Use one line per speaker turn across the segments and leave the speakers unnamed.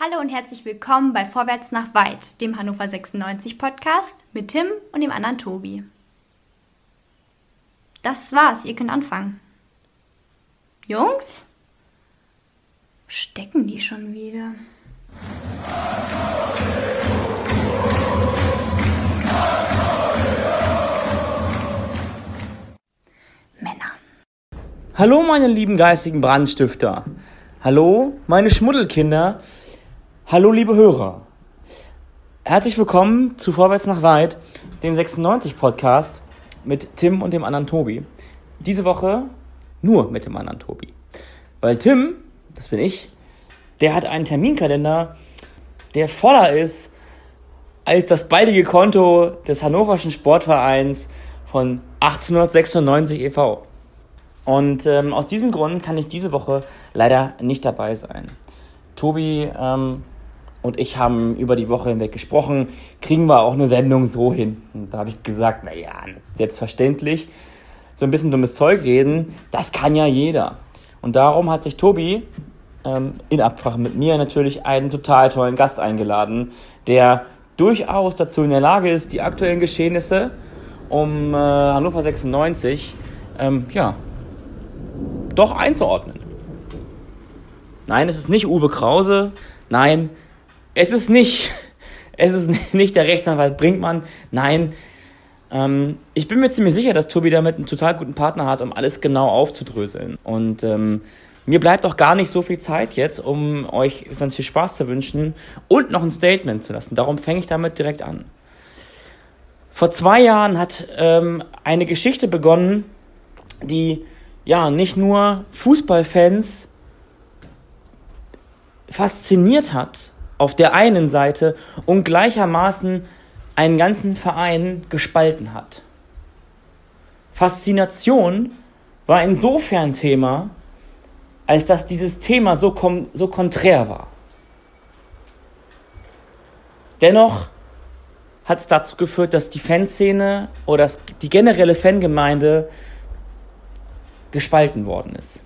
Hallo und herzlich willkommen bei Vorwärts nach Weit, dem Hannover 96 Podcast mit Tim und dem anderen Tobi. Das war's, ihr könnt anfangen. Jungs? Stecken die schon wieder? Männer.
Hallo meine lieben geistigen Brandstifter. Hallo meine Schmuddelkinder. Hallo liebe Hörer. Herzlich willkommen zu Vorwärts nach Weit, dem 96 Podcast mit Tim und dem anderen Tobi. Diese Woche nur mit dem anderen Tobi. Weil Tim, das bin ich, der hat einen Terminkalender, der voller ist als das baldige Konto des Hannoverschen Sportvereins von 1896 e.V. Und ähm, aus diesem Grund kann ich diese Woche leider nicht dabei sein. Tobi ähm, und ich haben über die Woche hinweg gesprochen, kriegen wir auch eine Sendung so hin. Und da habe ich gesagt, naja, selbstverständlich, so ein bisschen dummes Zeug reden, das kann ja jeder. Und darum hat sich Tobi ähm, in Absprache mit mir natürlich einen total tollen Gast eingeladen, der durchaus dazu in der Lage ist, die aktuellen Geschehnisse um äh, Hannover 96 ähm, ja, doch einzuordnen. Nein, es ist nicht Uwe Krause. Nein, es ist nicht, es ist nicht der Rechtsanwalt Brinkmann. Nein, ähm, ich bin mir ziemlich sicher, dass Tobi damit einen total guten Partner hat, um alles genau aufzudröseln. Und ähm, mir bleibt auch gar nicht so viel Zeit jetzt, um euch ganz viel Spaß zu wünschen und noch ein Statement zu lassen. Darum fange ich damit direkt an. Vor zwei Jahren hat ähm, eine Geschichte begonnen, die ja nicht nur Fußballfans fasziniert hat, auf der einen Seite und gleichermaßen einen ganzen Verein gespalten hat. Faszination war insofern Thema, als dass dieses Thema so, so konträr war. Dennoch hat es dazu geführt, dass die Fanszene oder die generelle Fangemeinde gespalten worden ist.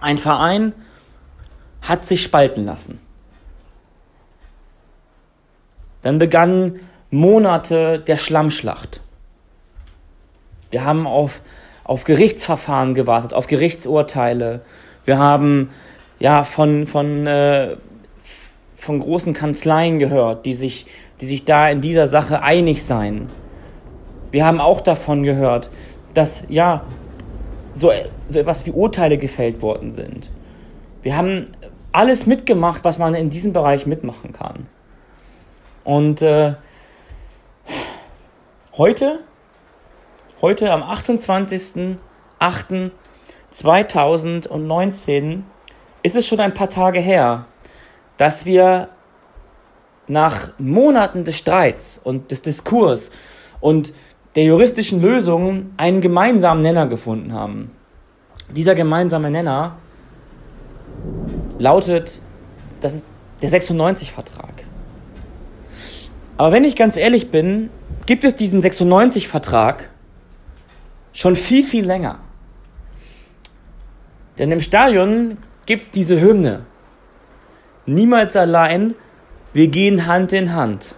Ein Verein hat sich spalten lassen. Dann begannen Monate der Schlammschlacht. Wir haben auf, auf Gerichtsverfahren gewartet, auf Gerichtsurteile. Wir haben ja von, von, äh, von großen Kanzleien gehört, die sich, die sich da in dieser Sache einig seien. Wir haben auch davon gehört, dass ja so, so etwas wie Urteile gefällt worden sind. Wir haben alles mitgemacht, was man in diesem Bereich mitmachen kann. Und äh, heute, heute am 28.08.2019 ist es schon ein paar Tage her, dass wir nach Monaten des Streits und des Diskurs und der juristischen Lösung einen gemeinsamen Nenner gefunden haben. Dieser gemeinsame Nenner lautet, das ist der 96-Vertrag. Aber wenn ich ganz ehrlich bin, gibt es diesen 96-Vertrag schon viel, viel länger. Denn im Stadion gibt es diese Hymne. Niemals allein, wir gehen Hand in Hand.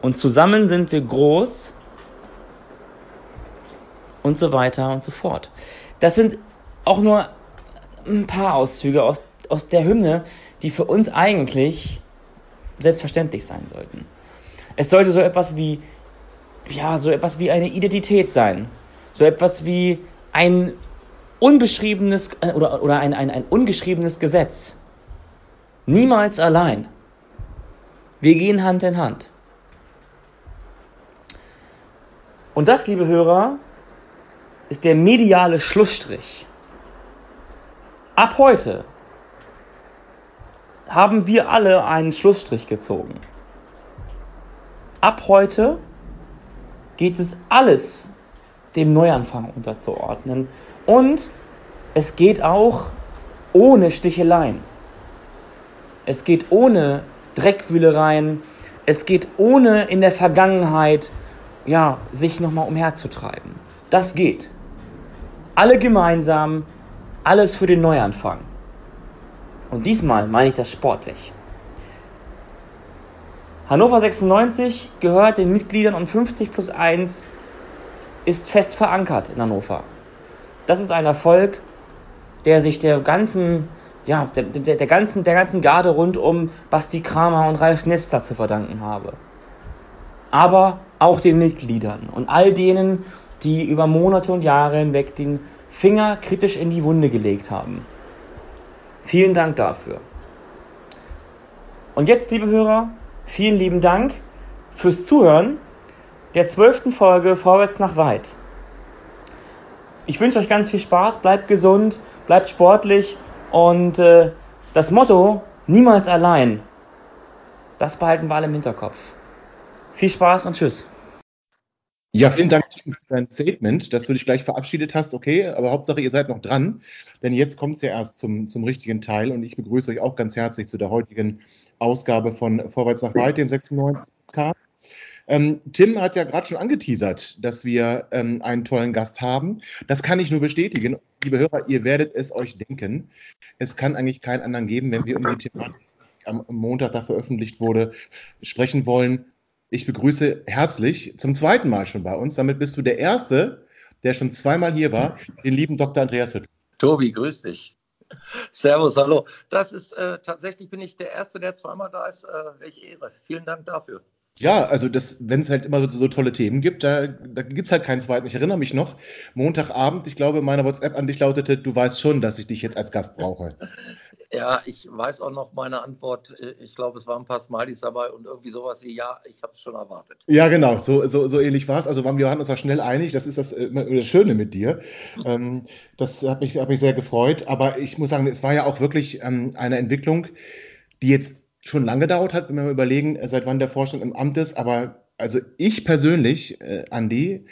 Und zusammen sind wir groß und so weiter und so fort. Das sind auch nur ein paar Auszüge aus, aus der Hymne, die für uns eigentlich selbstverständlich sein sollten. Es sollte so etwas wie, ja, so etwas wie eine Identität sein. So etwas wie ein unbeschriebenes äh, oder, oder ein, ein, ein ungeschriebenes Gesetz. Niemals allein. Wir gehen Hand in Hand. Und das, liebe Hörer, ist der mediale Schlussstrich. Ab heute haben wir alle einen Schlussstrich gezogen. Ab heute geht es alles dem Neuanfang unterzuordnen und es geht auch ohne Sticheleien. Es geht ohne Dreckwühlereien. Es geht ohne in der Vergangenheit ja, sich nochmal umherzutreiben. Das geht. Alle gemeinsam, alles für den Neuanfang. Und diesmal meine ich das sportlich. Hannover 96 gehört den Mitgliedern und 50 plus 1 ist fest verankert in Hannover. Das ist ein Erfolg, der sich der ganzen, ja, der, der, der ganzen, der ganzen Garde rund um Basti Kramer und Ralf Nester zu verdanken habe. Aber auch den Mitgliedern und all denen, die über Monate und Jahre hinweg den Finger kritisch in die Wunde gelegt haben. Vielen Dank dafür. Und jetzt, liebe Hörer, vielen lieben Dank fürs Zuhören der zwölften Folge Vorwärts nach Weit. Ich wünsche euch ganz viel Spaß, bleibt gesund, bleibt sportlich und äh, das Motto, niemals allein, das behalten wir alle im Hinterkopf. Viel Spaß und tschüss.
Ja, vielen Dank für dein Statement, dass du dich gleich verabschiedet hast. Okay, aber Hauptsache, ihr seid noch dran, denn jetzt kommt es ja erst zum, zum richtigen Teil und ich begrüße euch auch ganz herzlich zu der heutigen Ausgabe von Vorwärts nach Weit, dem 96 Podcast. Ähm, Tim hat ja gerade schon angeteasert, dass wir ähm, einen tollen Gast haben. Das kann ich nur bestätigen. Liebe Hörer, ihr werdet es euch denken. Es kann eigentlich keinen anderen geben, wenn wir um die Thematik, die am Montag da veröffentlicht wurde, sprechen wollen. Ich begrüße herzlich zum zweiten Mal schon bei uns. Damit bist du der Erste, der schon zweimal hier war, den lieben Dr. Andreas Hütt.
Tobi, grüß dich. Servus, hallo. Das ist äh, tatsächlich bin ich der Erste, der zweimal da ist. Äh, welche Ehre. Vielen Dank dafür.
Ja, also wenn es halt immer so, so, tolle Themen gibt, da, da gibt es halt keinen zweiten. Ich erinnere mich noch, Montagabend, ich glaube, meine WhatsApp an dich lautete, du weißt schon, dass ich dich jetzt als Gast brauche.
Ja, ich weiß auch noch meine Antwort. Ich glaube, es waren ein paar Smileys dabei und irgendwie sowas wie, ja, ich habe es schon erwartet.
Ja, genau, so, so, so ähnlich war es. Also wir waren uns da schnell einig, das ist das, äh, das Schöne mit dir. Ähm, das hat mich, hat mich sehr gefreut. Aber ich muss sagen, es war ja auch wirklich ähm, eine Entwicklung, die jetzt schon lange gedauert hat, wenn wir mal überlegen, seit wann der Vorstand im Amt ist. Aber also ich persönlich, äh, Andi,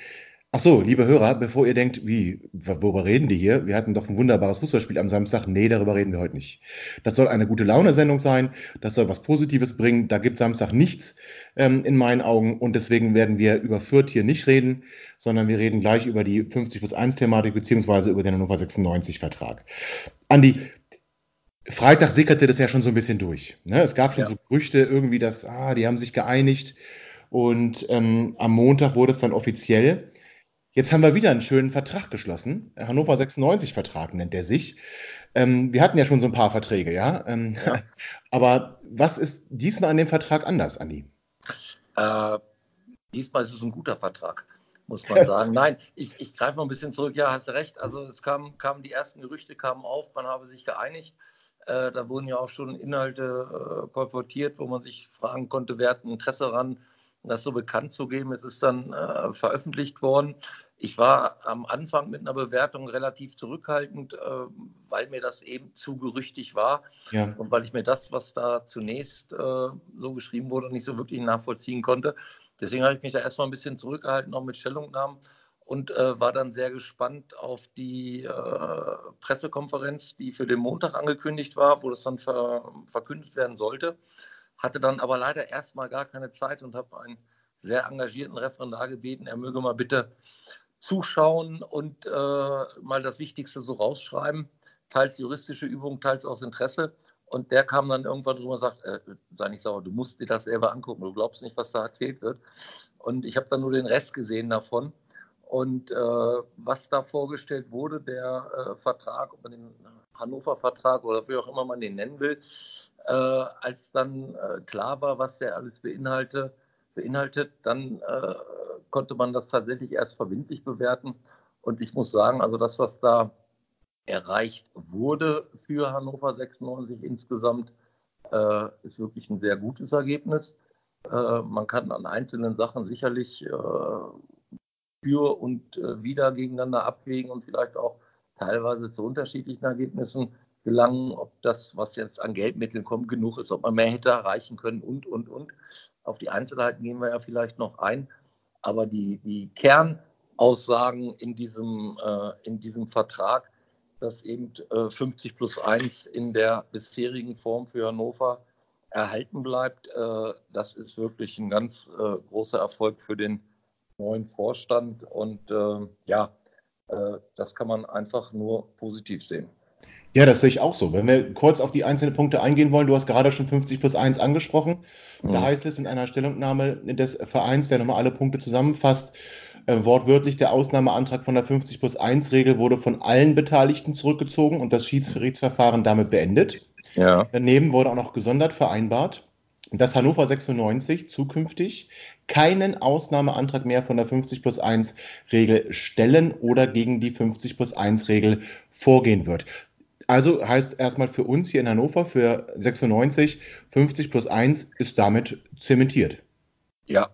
ach so, liebe Hörer, bevor ihr denkt, wie, worüber reden die hier? Wir hatten doch ein wunderbares Fußballspiel am Samstag. Nee, darüber reden wir heute nicht. Das soll eine gute Laune-Sendung sein. Das soll was Positives bringen. Da gibt Samstag nichts ähm, in meinen Augen. Und deswegen werden wir über Fürth hier nicht reden, sondern wir reden gleich über die 50 plus 1 Thematik beziehungsweise über den Hannover 96 Vertrag. Andi, Freitag sickerte das ja schon so ein bisschen durch. Ne? Es gab schon ja. so Gerüchte irgendwie, dass, ah, die haben sich geeinigt. Und ähm, am Montag wurde es dann offiziell. Jetzt haben wir wieder einen schönen Vertrag geschlossen. Hannover 96 Vertrag nennt der sich. Ähm, wir hatten ja schon so ein paar Verträge, ja. Ähm, ja. Aber was ist diesmal an dem Vertrag anders, Andi?
Äh, diesmal ist es ein guter Vertrag, muss man sagen. Nein, ich, ich greife mal ein bisschen zurück. Ja, hast du recht. Also es kamen, kamen die ersten Gerüchte kamen auf, man habe sich geeinigt. Äh, da wurden ja auch schon Inhalte äh, kolportiert, wo man sich fragen konnte, wer hat ein Interesse daran, das so bekannt zu geben. Es ist dann äh, veröffentlicht worden. Ich war am Anfang mit einer Bewertung relativ zurückhaltend, äh, weil mir das eben zu gerüchtig war ja. und weil ich mir das, was da zunächst äh, so geschrieben wurde, nicht so wirklich nachvollziehen konnte. Deswegen habe ich mich da erstmal ein bisschen zurückgehalten, auch mit Stellungnahmen und äh, war dann sehr gespannt auf die äh, Pressekonferenz, die für den Montag angekündigt war, wo das dann ver verkündet werden sollte. Hatte dann aber leider erstmal gar keine Zeit und habe einen sehr engagierten Referendar gebeten, er möge mal bitte zuschauen und äh, mal das Wichtigste so rausschreiben, teils juristische Übungen, teils aus Interesse. Und der kam dann irgendwann drüber und sagt, äh, sei nicht sauer, du musst dir das selber angucken, du glaubst nicht, was da erzählt wird. Und ich habe dann nur den Rest gesehen davon und äh, was da vorgestellt wurde, der äh, Vertrag, ob man den Hannover-Vertrag oder wie auch immer man den nennen will, äh, als dann äh, klar war, was der alles beinhalte, beinhaltet, dann äh, konnte man das tatsächlich erst verbindlich bewerten. Und ich muss sagen, also das, was da erreicht wurde für Hannover 96 insgesamt, äh, ist wirklich ein sehr gutes Ergebnis. man kann an einzelnen Sachen sicherlich für und äh, wieder gegeneinander abwägen und vielleicht auch teilweise zu unterschiedlichen Ergebnissen gelangen, ob das, was jetzt an Geldmitteln kommt, genug ist, ob man mehr hätte erreichen können und, und, und. Auf die Einzelheiten gehen wir ja vielleicht noch ein. Aber die, die Kernaussagen in diesem, äh, in diesem Vertrag, dass eben äh, 50 plus 1 in der bisherigen Form für Hannover erhalten bleibt, äh, das ist wirklich ein ganz äh, großer Erfolg für den neuen Vorstand und äh, ja, äh, das kann man einfach nur positiv sehen.
Ja, das sehe ich auch so. Wenn wir kurz auf die einzelnen Punkte eingehen wollen, du hast gerade schon 50 plus 1 angesprochen. Mhm. Da heißt es in einer Stellungnahme des Vereins, der nochmal alle Punkte zusammenfasst, äh, wortwörtlich der Ausnahmeantrag von der 50 plus 1 Regel wurde von allen Beteiligten zurückgezogen und das Schiedsgerichtsverfahren damit beendet. Ja. Daneben wurde auch noch gesondert vereinbart, dass Hannover 96 zukünftig keinen Ausnahmeantrag mehr von der 50 plus 1 Regel stellen oder gegen die 50 plus 1 Regel vorgehen wird. Also heißt erstmal für uns hier in Hannover, für 96, 50 plus 1 ist damit zementiert.
Ja,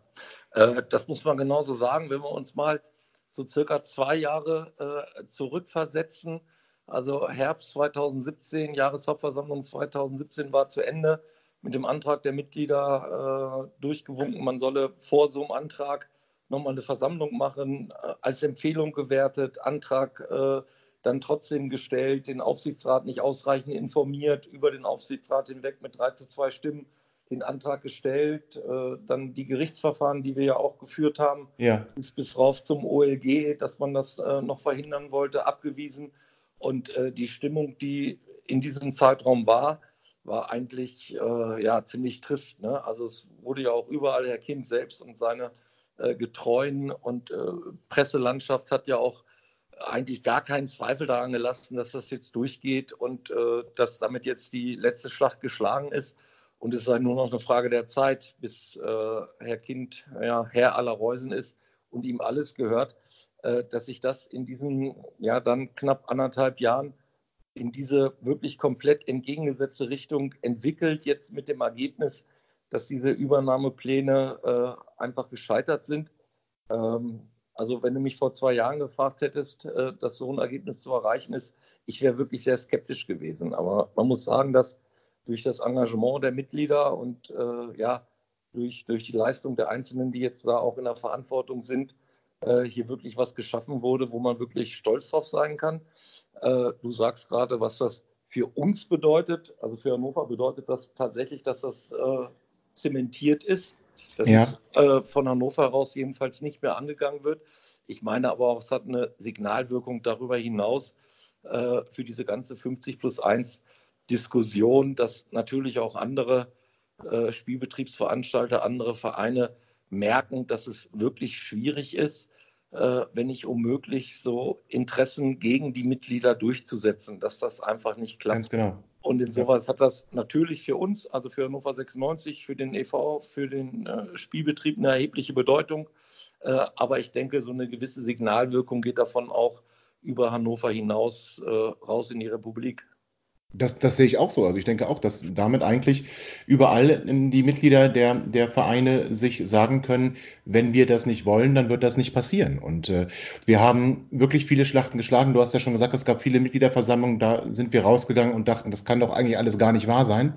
äh, das muss man genauso sagen. Wenn wir uns mal so circa zwei Jahre äh, zurückversetzen, also Herbst 2017, Jahreshauptversammlung 2017 war zu Ende mit dem Antrag der Mitglieder äh, durchgewunken, man solle vor so einem Antrag nochmal eine Versammlung machen, äh, als Empfehlung gewertet, Antrag äh, dann trotzdem gestellt, den Aufsichtsrat nicht ausreichend informiert, über den Aufsichtsrat hinweg mit drei zu zwei Stimmen den Antrag gestellt, äh, dann die Gerichtsverfahren, die wir ja auch geführt haben, ja. bis, bis rauf zum OLG, dass man das äh, noch verhindern wollte, abgewiesen. Und äh, die Stimmung, die in diesem Zeitraum war, war eigentlich ja, ziemlich trist. Ne? Also es wurde ja auch überall Herr Kim selbst und seine Getreuen und Presselandschaft hat ja auch eigentlich gar keinen Zweifel daran gelassen, dass das jetzt durchgeht und äh, dass damit jetzt die letzte Schlacht geschlagen ist. Und es sei nur noch eine Frage der Zeit, bis äh, Herr Kind ja, Herr aller Reusen ist und ihm alles gehört, äh, dass sich das in diesen ja dann knapp anderthalb Jahren in diese wirklich komplett entgegengesetzte Richtung entwickelt, jetzt mit dem Ergebnis, dass diese Übernahmepläne äh, einfach gescheitert sind. Ähm, also wenn du mich vor zwei Jahren gefragt hättest, äh, dass so ein Ergebnis zu erreichen ist, ich wäre wirklich sehr skeptisch gewesen. Aber man muss sagen, dass durch das Engagement der Mitglieder und äh, ja, durch, durch die Leistung der Einzelnen, die jetzt da auch in der Verantwortung sind, äh, hier wirklich was geschaffen wurde, wo man wirklich stolz drauf sein kann. Äh, du sagst gerade, was das für uns bedeutet. Also für Hannover bedeutet das tatsächlich, dass das äh, zementiert ist. Dass ja. es äh, von Hannover heraus jedenfalls nicht mehr angegangen wird. Ich meine aber auch, es hat eine Signalwirkung darüber hinaus äh, für diese ganze 50 plus 1 Diskussion, dass natürlich auch andere äh, Spielbetriebsveranstalter, andere Vereine merken, dass es wirklich schwierig ist, äh, wenn nicht unmöglich, so Interessen gegen die Mitglieder durchzusetzen, dass das einfach nicht klappt. Ganz genau. Und insofern ja. hat das natürlich für uns, also für Hannover 96, für den EV, für den äh, Spielbetrieb eine erhebliche Bedeutung. Äh, aber ich denke, so eine gewisse Signalwirkung geht davon auch über Hannover hinaus äh, raus in die Republik.
Das, das sehe ich auch so. Also ich denke auch, dass damit eigentlich überall die Mitglieder der, der Vereine sich sagen können, wenn wir das nicht wollen, dann wird das nicht passieren. Und äh, wir haben wirklich viele Schlachten geschlagen. Du hast ja schon gesagt, es gab viele Mitgliederversammlungen, da sind wir rausgegangen und dachten, das kann doch eigentlich alles gar nicht wahr sein.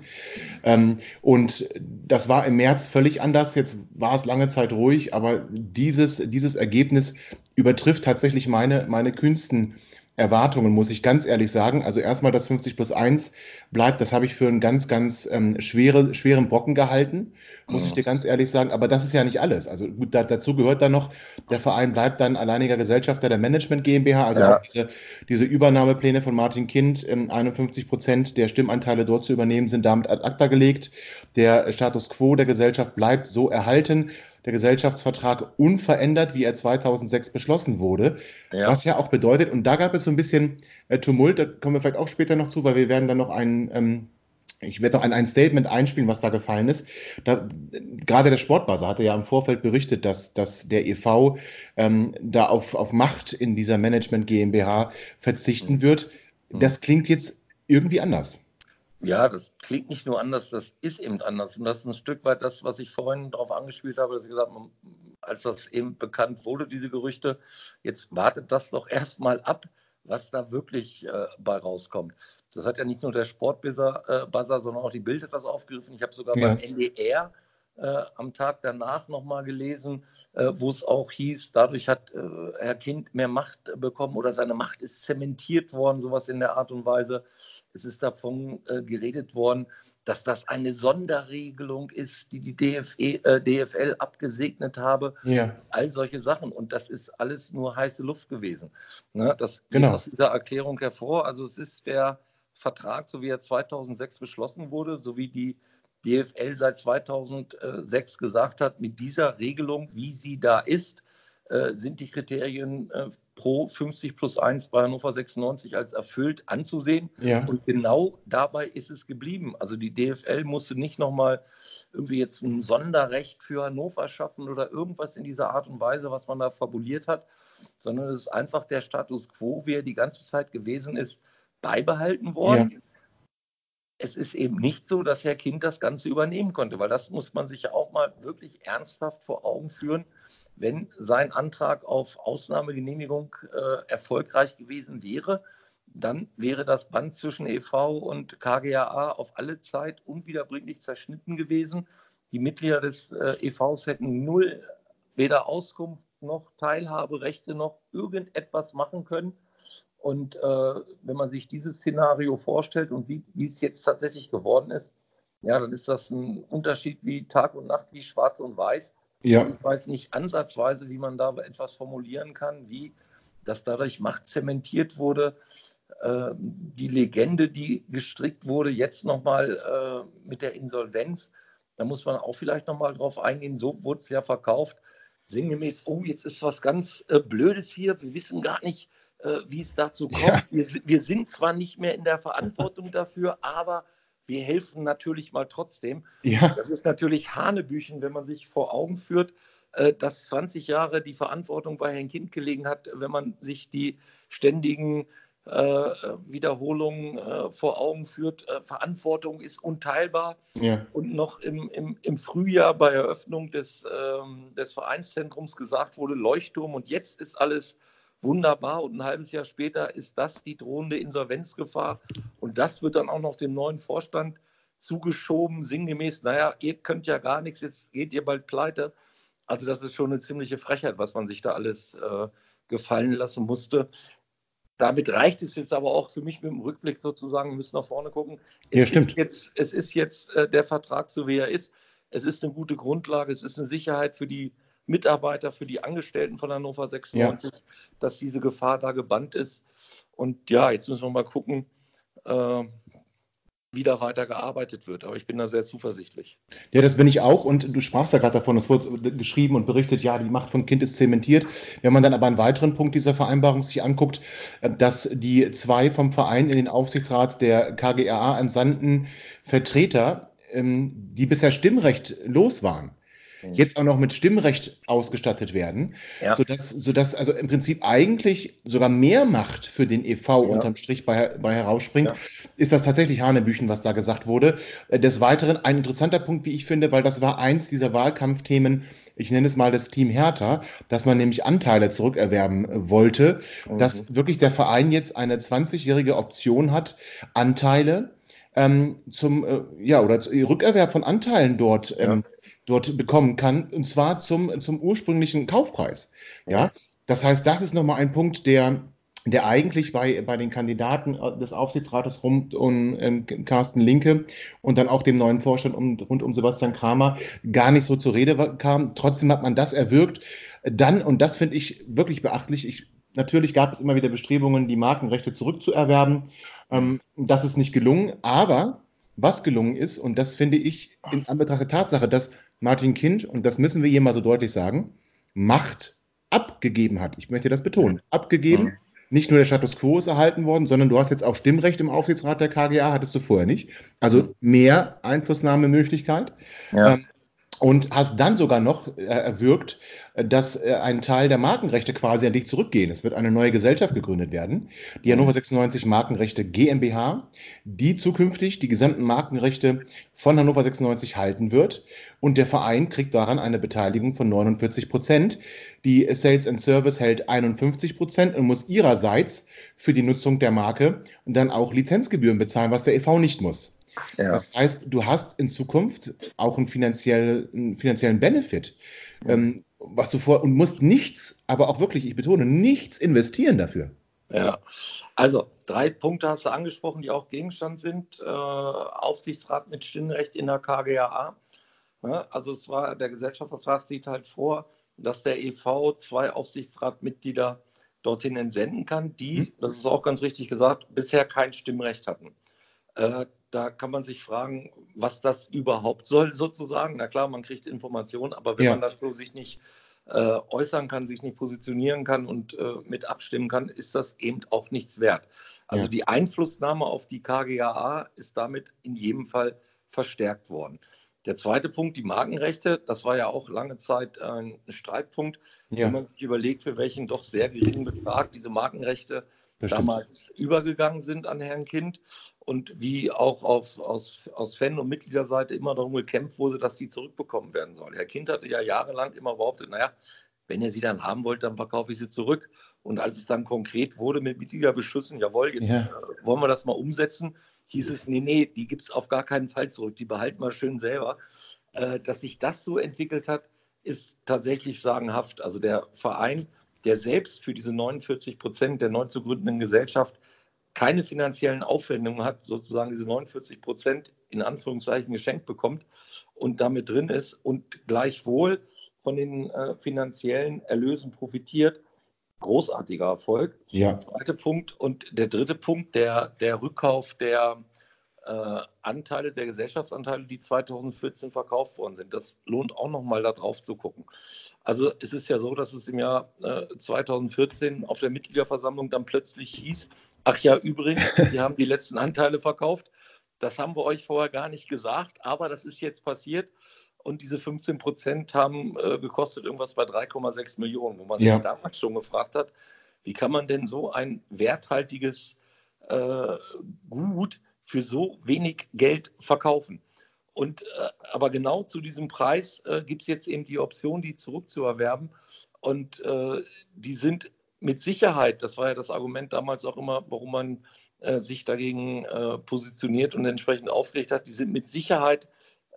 Ähm, und das war im März völlig anders. Jetzt war es lange Zeit ruhig, aber dieses, dieses Ergebnis übertrifft tatsächlich meine, meine kühnsten Erwartungen, muss ich ganz ehrlich sagen. Also erstmal das 50 plus 1 bleibt, das habe ich für einen ganz, ganz ähm, schwere, schweren Brocken gehalten, muss ja. ich dir ganz ehrlich sagen. Aber das ist ja nicht alles. Also gut, da, dazu gehört dann noch, der Verein bleibt dann alleiniger Gesellschafter der Management GmbH, also ja. auch diese, diese Übernahmepläne von Martin Kind, ähm, 51 Prozent der Stimmanteile dort zu übernehmen, sind damit ad acta gelegt. Der Status quo der Gesellschaft bleibt so erhalten der Gesellschaftsvertrag unverändert, wie er 2006 beschlossen wurde. Ja. Was ja auch bedeutet, und da gab es so ein bisschen äh, Tumult, da kommen wir vielleicht auch später noch zu, weil wir werden dann noch ein, ähm, ich werde noch ein, ein Statement einspielen, was da gefallen ist. Da, gerade der Sportbuzzer hatte ja im Vorfeld berichtet, dass, dass der EV ähm, da auf, auf Macht in dieser Management GmbH verzichten mhm. wird. Mhm. Das klingt jetzt irgendwie anders.
Ja, das klingt nicht nur anders, das ist eben anders. Und das ist ein Stück weit das, was ich vorhin darauf angespielt habe, dass ich gesagt habe, als das eben bekannt wurde, diese Gerüchte, jetzt wartet das doch erstmal ab, was da wirklich äh, bei rauskommt. Das hat ja nicht nur der Sportbuzzer, äh, Buzzer, sondern auch die Bild hat das aufgegriffen. Ich habe sogar ja. beim NDR äh, am Tag danach nochmal gelesen, äh, wo es auch hieß, dadurch hat äh, Herr Kind mehr Macht bekommen oder seine Macht ist zementiert worden, sowas in der Art und Weise. Es ist davon äh, geredet worden, dass das eine Sonderregelung ist, die die DFE, äh, DFL abgesegnet habe. Ja. All solche Sachen. Und das ist alles nur heiße Luft gewesen. Ne? Das genau. geht aus dieser Erklärung hervor. Also es ist der Vertrag, so wie er 2006 beschlossen wurde, so wie die DFL seit 2006 gesagt hat, mit dieser Regelung, wie sie da ist, äh, sind die Kriterien äh, pro 50 plus 1 bei Hannover 96 als erfüllt anzusehen. Ja. Und genau dabei ist es geblieben. Also die DFL musste nicht nochmal irgendwie jetzt ein Sonderrecht für Hannover schaffen oder irgendwas in dieser Art und Weise, was man da fabuliert hat, sondern es ist einfach der Status quo, wie er die ganze Zeit gewesen ist, beibehalten worden. Ja es ist eben nicht so, dass Herr Kind das Ganze übernehmen konnte, weil das muss man sich ja auch mal wirklich ernsthaft vor Augen führen. Wenn sein Antrag auf Ausnahmegenehmigung äh, erfolgreich gewesen wäre, dann wäre das Band zwischen EV und KGAA auf alle Zeit unwiederbringlich zerschnitten gewesen. Die Mitglieder des äh, EVs hätten null weder Auskunft noch Teilhaberechte noch irgendetwas machen können. Und äh, wenn man sich dieses Szenario vorstellt und sieht, wie es jetzt tatsächlich geworden ist, ja, dann ist das ein Unterschied wie Tag und Nacht, wie Schwarz und Weiß. Ja. Ich weiß nicht ansatzweise, wie man da etwas formulieren kann, wie dass dadurch Macht zementiert wurde. Äh, die Legende, die gestrickt wurde, jetzt nochmal äh, mit der Insolvenz, da muss man auch vielleicht nochmal drauf eingehen, so wurde es ja verkauft. Sinngemäß, oh, jetzt ist was ganz äh, Blödes hier, wir wissen gar nicht, wie es dazu kommt. Ja. Wir, wir, sind zwar nicht mehr in der Verantwortung dafür, aber wir helfen natürlich mal trotzdem. Ja. Das ist natürlich Hanebüchen, wenn man sich vor Augen führt, äh, dass 20 Jahre die Verantwortung bei Herrn Kind gelegen hat, wenn man sich die ständigen äh, Wiederholungen äh, vor Augen führt. Äh, Verantwortung ist unteilbar. Ja. Und noch im, im, im Frühjahr bei Eröffnung des, ähm, des Vereinszentrums gesagt wurde, Leuchtturm und jetzt ist alles wunderbar. Und ein halbes Jahr später ist das die drohende Insolvenzgefahr. Und das wird dann auch noch dem neuen Vorstand zugeschoben, sinngemäß, naja, ihr könnt ja gar nichts, jetzt geht ihr bald pleite. Also das ist schon eine ziemliche Frechheit, was man sich da alles äh, gefallen lassen musste. Damit reicht es jetzt aber auch für mich mit dem Rückblick sozusagen, wir müssen nach vorne gucken. Es ja, stimmt. Ist jetzt, es ist jetzt äh, der Vertrag so, wie er ist. Es ist eine gute Grundlage, es ist eine Sicherheit für die Mitarbeiter, für die Angestellten von Hannover 96, ja. dass diese Gefahr da gebannt ist. Und ja, jetzt müssen wir mal gucken, äh, wie da weiter gearbeitet wird. Aber ich bin da sehr zuversichtlich.
Ja, das bin ich auch. Und du sprachst ja gerade davon, es wurde geschrieben und berichtet, ja, die Macht von Kind ist zementiert. Wenn man dann aber einen weiteren Punkt dieser Vereinbarung sich anguckt, äh, dass die zwei vom Verein in den Aufsichtsrat der KGRA entsandten Vertreter, ähm, die bisher Stimmrecht los waren. Jetzt auch noch mit Stimmrecht ausgestattet werden, ja. sodass, sodass also im Prinzip eigentlich sogar mehr Macht für den EV ja. unterm Strich bei, bei herausspringt, ja. ist das tatsächlich Hanebüchen, was da gesagt wurde. Äh, des Weiteren ein interessanter Punkt, wie ich finde, weil das war eins dieser Wahlkampfthemen, ich nenne es mal das Team Hertha, dass man nämlich Anteile zurückerwerben wollte, mhm. dass wirklich der Verein jetzt eine 20-jährige Option hat, Anteile ähm, zum, äh, ja, oder Rückerwerb von Anteilen dort ähm, dort bekommen kann, und zwar zum, zum ursprünglichen Kaufpreis. Ja, das heißt, das ist nochmal ein Punkt, der, der eigentlich bei, bei den Kandidaten des Aufsichtsrates rund um ähm, Carsten Linke und dann auch dem neuen Vorstand um, rund um Sebastian Kramer gar nicht so zur Rede kam. Trotzdem hat man das erwirkt. Dann, und das finde ich wirklich beachtlich, ich, natürlich gab es immer wieder Bestrebungen, die Markenrechte zurückzuerwerben. Ähm, das ist nicht gelungen, aber was gelungen ist, und das finde ich in Anbetracht der Tatsache, dass Martin Kind, und das müssen wir hier mal so deutlich sagen, Macht abgegeben hat. Ich möchte das betonen. Abgegeben. Mhm. Nicht nur der Status quo ist erhalten worden, sondern du hast jetzt auch Stimmrecht im Aufsichtsrat der KGA, hattest du vorher nicht. Also mehr Einflussnahmemöglichkeit. Ja. Ähm, und hast dann sogar noch äh, erwirkt, dass äh, ein Teil der Markenrechte quasi an dich zurückgehen. Es wird eine neue Gesellschaft gegründet werden, die Hannover 96 Markenrechte GmbH, die zukünftig die gesamten Markenrechte von Hannover 96 halten wird. Und der Verein kriegt daran eine Beteiligung von 49 Prozent. Die Sales and Service hält 51 Prozent und muss ihrerseits für die Nutzung der Marke dann auch Lizenzgebühren bezahlen, was der e.V. nicht muss. Ja. Das heißt, du hast in Zukunft auch einen, finanziell, einen finanziellen Benefit, ähm, was du vor und musst nichts, aber auch wirklich, ich betone, nichts investieren dafür.
Ja, also drei Punkte hast du angesprochen, die auch Gegenstand sind. Äh, Aufsichtsrat mit Stimmrecht in der KGAA. Ja, also es war, der Gesellschaftsvertrag sieht halt vor, dass der EV zwei Aufsichtsratmitglieder dorthin entsenden kann, die, mhm. das ist auch ganz richtig gesagt, bisher kein Stimmrecht hatten. Äh, da kann man sich fragen, was das überhaupt soll, sozusagen. Na klar, man kriegt Informationen, aber wenn ja. man dazu sich nicht äh, äußern kann, sich nicht positionieren kann und äh, mit abstimmen kann, ist das eben auch nichts wert. Also ja. die Einflussnahme auf die KGAA ist damit in jedem Fall verstärkt worden. Der zweite Punkt, die Markenrechte, das war ja auch lange Zeit ein Streitpunkt, ja. wenn man sich überlegt, für welchen doch sehr geringen Betrag diese Markenrechte Bestimmt. damals übergegangen sind an Herrn Kind und wie auch auf, aus, aus Fan- und Mitgliederseite immer darum gekämpft wurde, dass die zurückbekommen werden sollen. Herr Kind hatte ja jahrelang immer behauptet, naja, wenn ihr sie dann haben wollt, dann verkaufe ich sie zurück. Und als es dann konkret wurde mit Mitgliederbeschlüssen, jawohl, jetzt ja. Äh, wollen wir das mal umsetzen, hieß es, nee, nee, die gibt es auf gar keinen Fall zurück, die behalten wir schön selber. Äh, dass sich das so entwickelt hat, ist tatsächlich sagenhaft. Also der Verein der selbst für diese 49 Prozent der neu zu gründenden Gesellschaft keine finanziellen Aufwendungen hat, sozusagen diese 49 Prozent in Anführungszeichen geschenkt bekommt und damit drin ist und gleichwohl von den äh, finanziellen Erlösen profitiert. Großartiger Erfolg. Ja. Zweiter Punkt. Und der dritte Punkt, der, der Rückkauf der äh, Anteile der Gesellschaftsanteile, die 2014 verkauft worden sind. Das lohnt auch nochmal da drauf zu gucken. Also es ist ja so, dass es im Jahr äh, 2014 auf der Mitgliederversammlung dann plötzlich hieß, ach ja, übrigens, wir haben die letzten Anteile verkauft. Das haben wir euch vorher gar nicht gesagt, aber das ist jetzt passiert. Und diese 15 Prozent haben äh, gekostet irgendwas bei 3,6 Millionen, wo man ja. sich damals schon gefragt hat, wie kann man denn so ein werthaltiges äh, Gut für so wenig Geld verkaufen. Und äh, aber genau zu diesem Preis äh, gibt es jetzt eben die Option, die zurückzuerwerben. Und äh, die sind mit Sicherheit, das war ja das Argument damals auch immer, warum man äh, sich dagegen äh, positioniert und entsprechend aufgeregt hat, die sind mit Sicherheit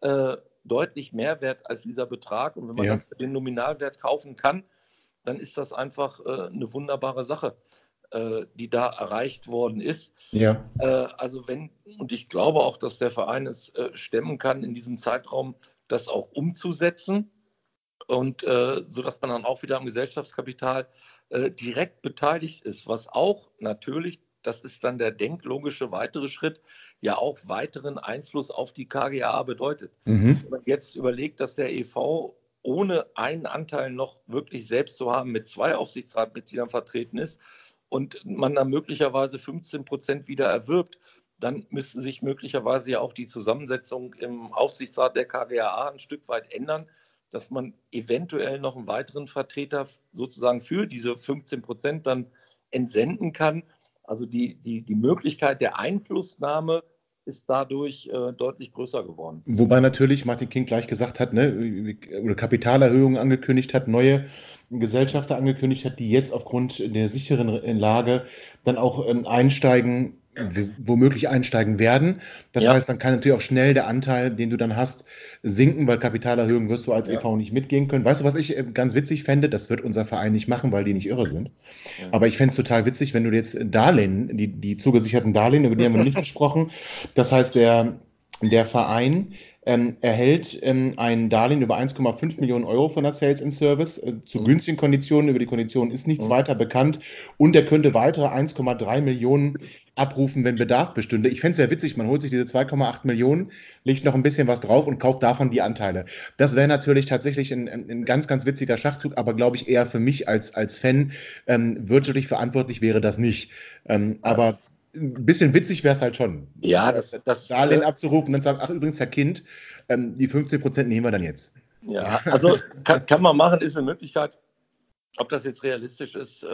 äh, deutlich mehr wert als dieser Betrag. Und wenn man ja. das für den Nominalwert kaufen kann, dann ist das einfach eine wunderbare Sache äh, die da erreicht worden ist. Ja. Äh, also wenn, und ich glaube auch, dass der Verein es äh, stemmen kann, in diesem Zeitraum das auch umzusetzen. Und äh, so dass man dann auch wieder am Gesellschaftskapital äh, direkt beteiligt ist, was auch natürlich das ist dann der denklogische weitere Schritt, ja auch weiteren Einfluss auf die KGA bedeutet. Mhm. Wenn man jetzt überlegt, dass der EV ohne einen Anteil noch wirklich selbst zu haben mit zwei Aufsichtsratmitgliedern vertreten ist, und man dann möglicherweise 15 Prozent wieder erwirbt, dann müsste sich möglicherweise ja auch die Zusammensetzung im Aufsichtsrat der KWAA ein Stück weit ändern, dass man eventuell noch einen weiteren Vertreter sozusagen für diese 15 Prozent dann entsenden kann. Also die, die, die Möglichkeit der Einflussnahme ist dadurch äh, deutlich größer geworden.
Wobei natürlich Martin King gleich gesagt hat, ne, oder Kapitalerhöhungen angekündigt hat, neue Gesellschafter angekündigt hat, die jetzt aufgrund der sicheren Lage dann auch ähm, einsteigen, womöglich einsteigen werden. Das ja. heißt, dann kann natürlich auch schnell der Anteil, den du dann hast, sinken, weil Kapitalerhöhungen wirst du als ja. e.V. nicht mitgehen können. Weißt du, was ich äh, ganz witzig fände? Das wird unser Verein nicht machen, weil die nicht irre sind. Ja. Aber ich fände es total witzig, wenn du jetzt Darlehen, die, die zugesicherten Darlehen, über die haben wir nicht gesprochen. Das heißt, der, der Verein ähm, erhält ähm, ein Darlehen über 1,5 Millionen Euro von der Sales in Service äh, zu mhm. günstigen Konditionen. Über die Konditionen ist nichts mhm. weiter bekannt. Und er könnte weitere 1,3 Millionen abrufen, wenn Bedarf bestünde. Ich fände es sehr witzig, man holt sich diese 2,8 Millionen, legt noch ein bisschen was drauf und kauft davon die Anteile. Das wäre natürlich tatsächlich ein, ein, ganz, ganz witziger Schachzug, aber glaube ich eher für mich als, als Fan ähm, wirtschaftlich verantwortlich wäre das nicht. Ähm, aber ein bisschen witzig wäre es halt schon.
Ja, das, das
Darlehen äh, abzurufen und dann sagen, ach übrigens, Herr Kind, ähm, die 15 Prozent nehmen wir dann jetzt.
Ja, also kann, kann, man machen, ist eine Möglichkeit. Ob das jetzt realistisch ist, äh,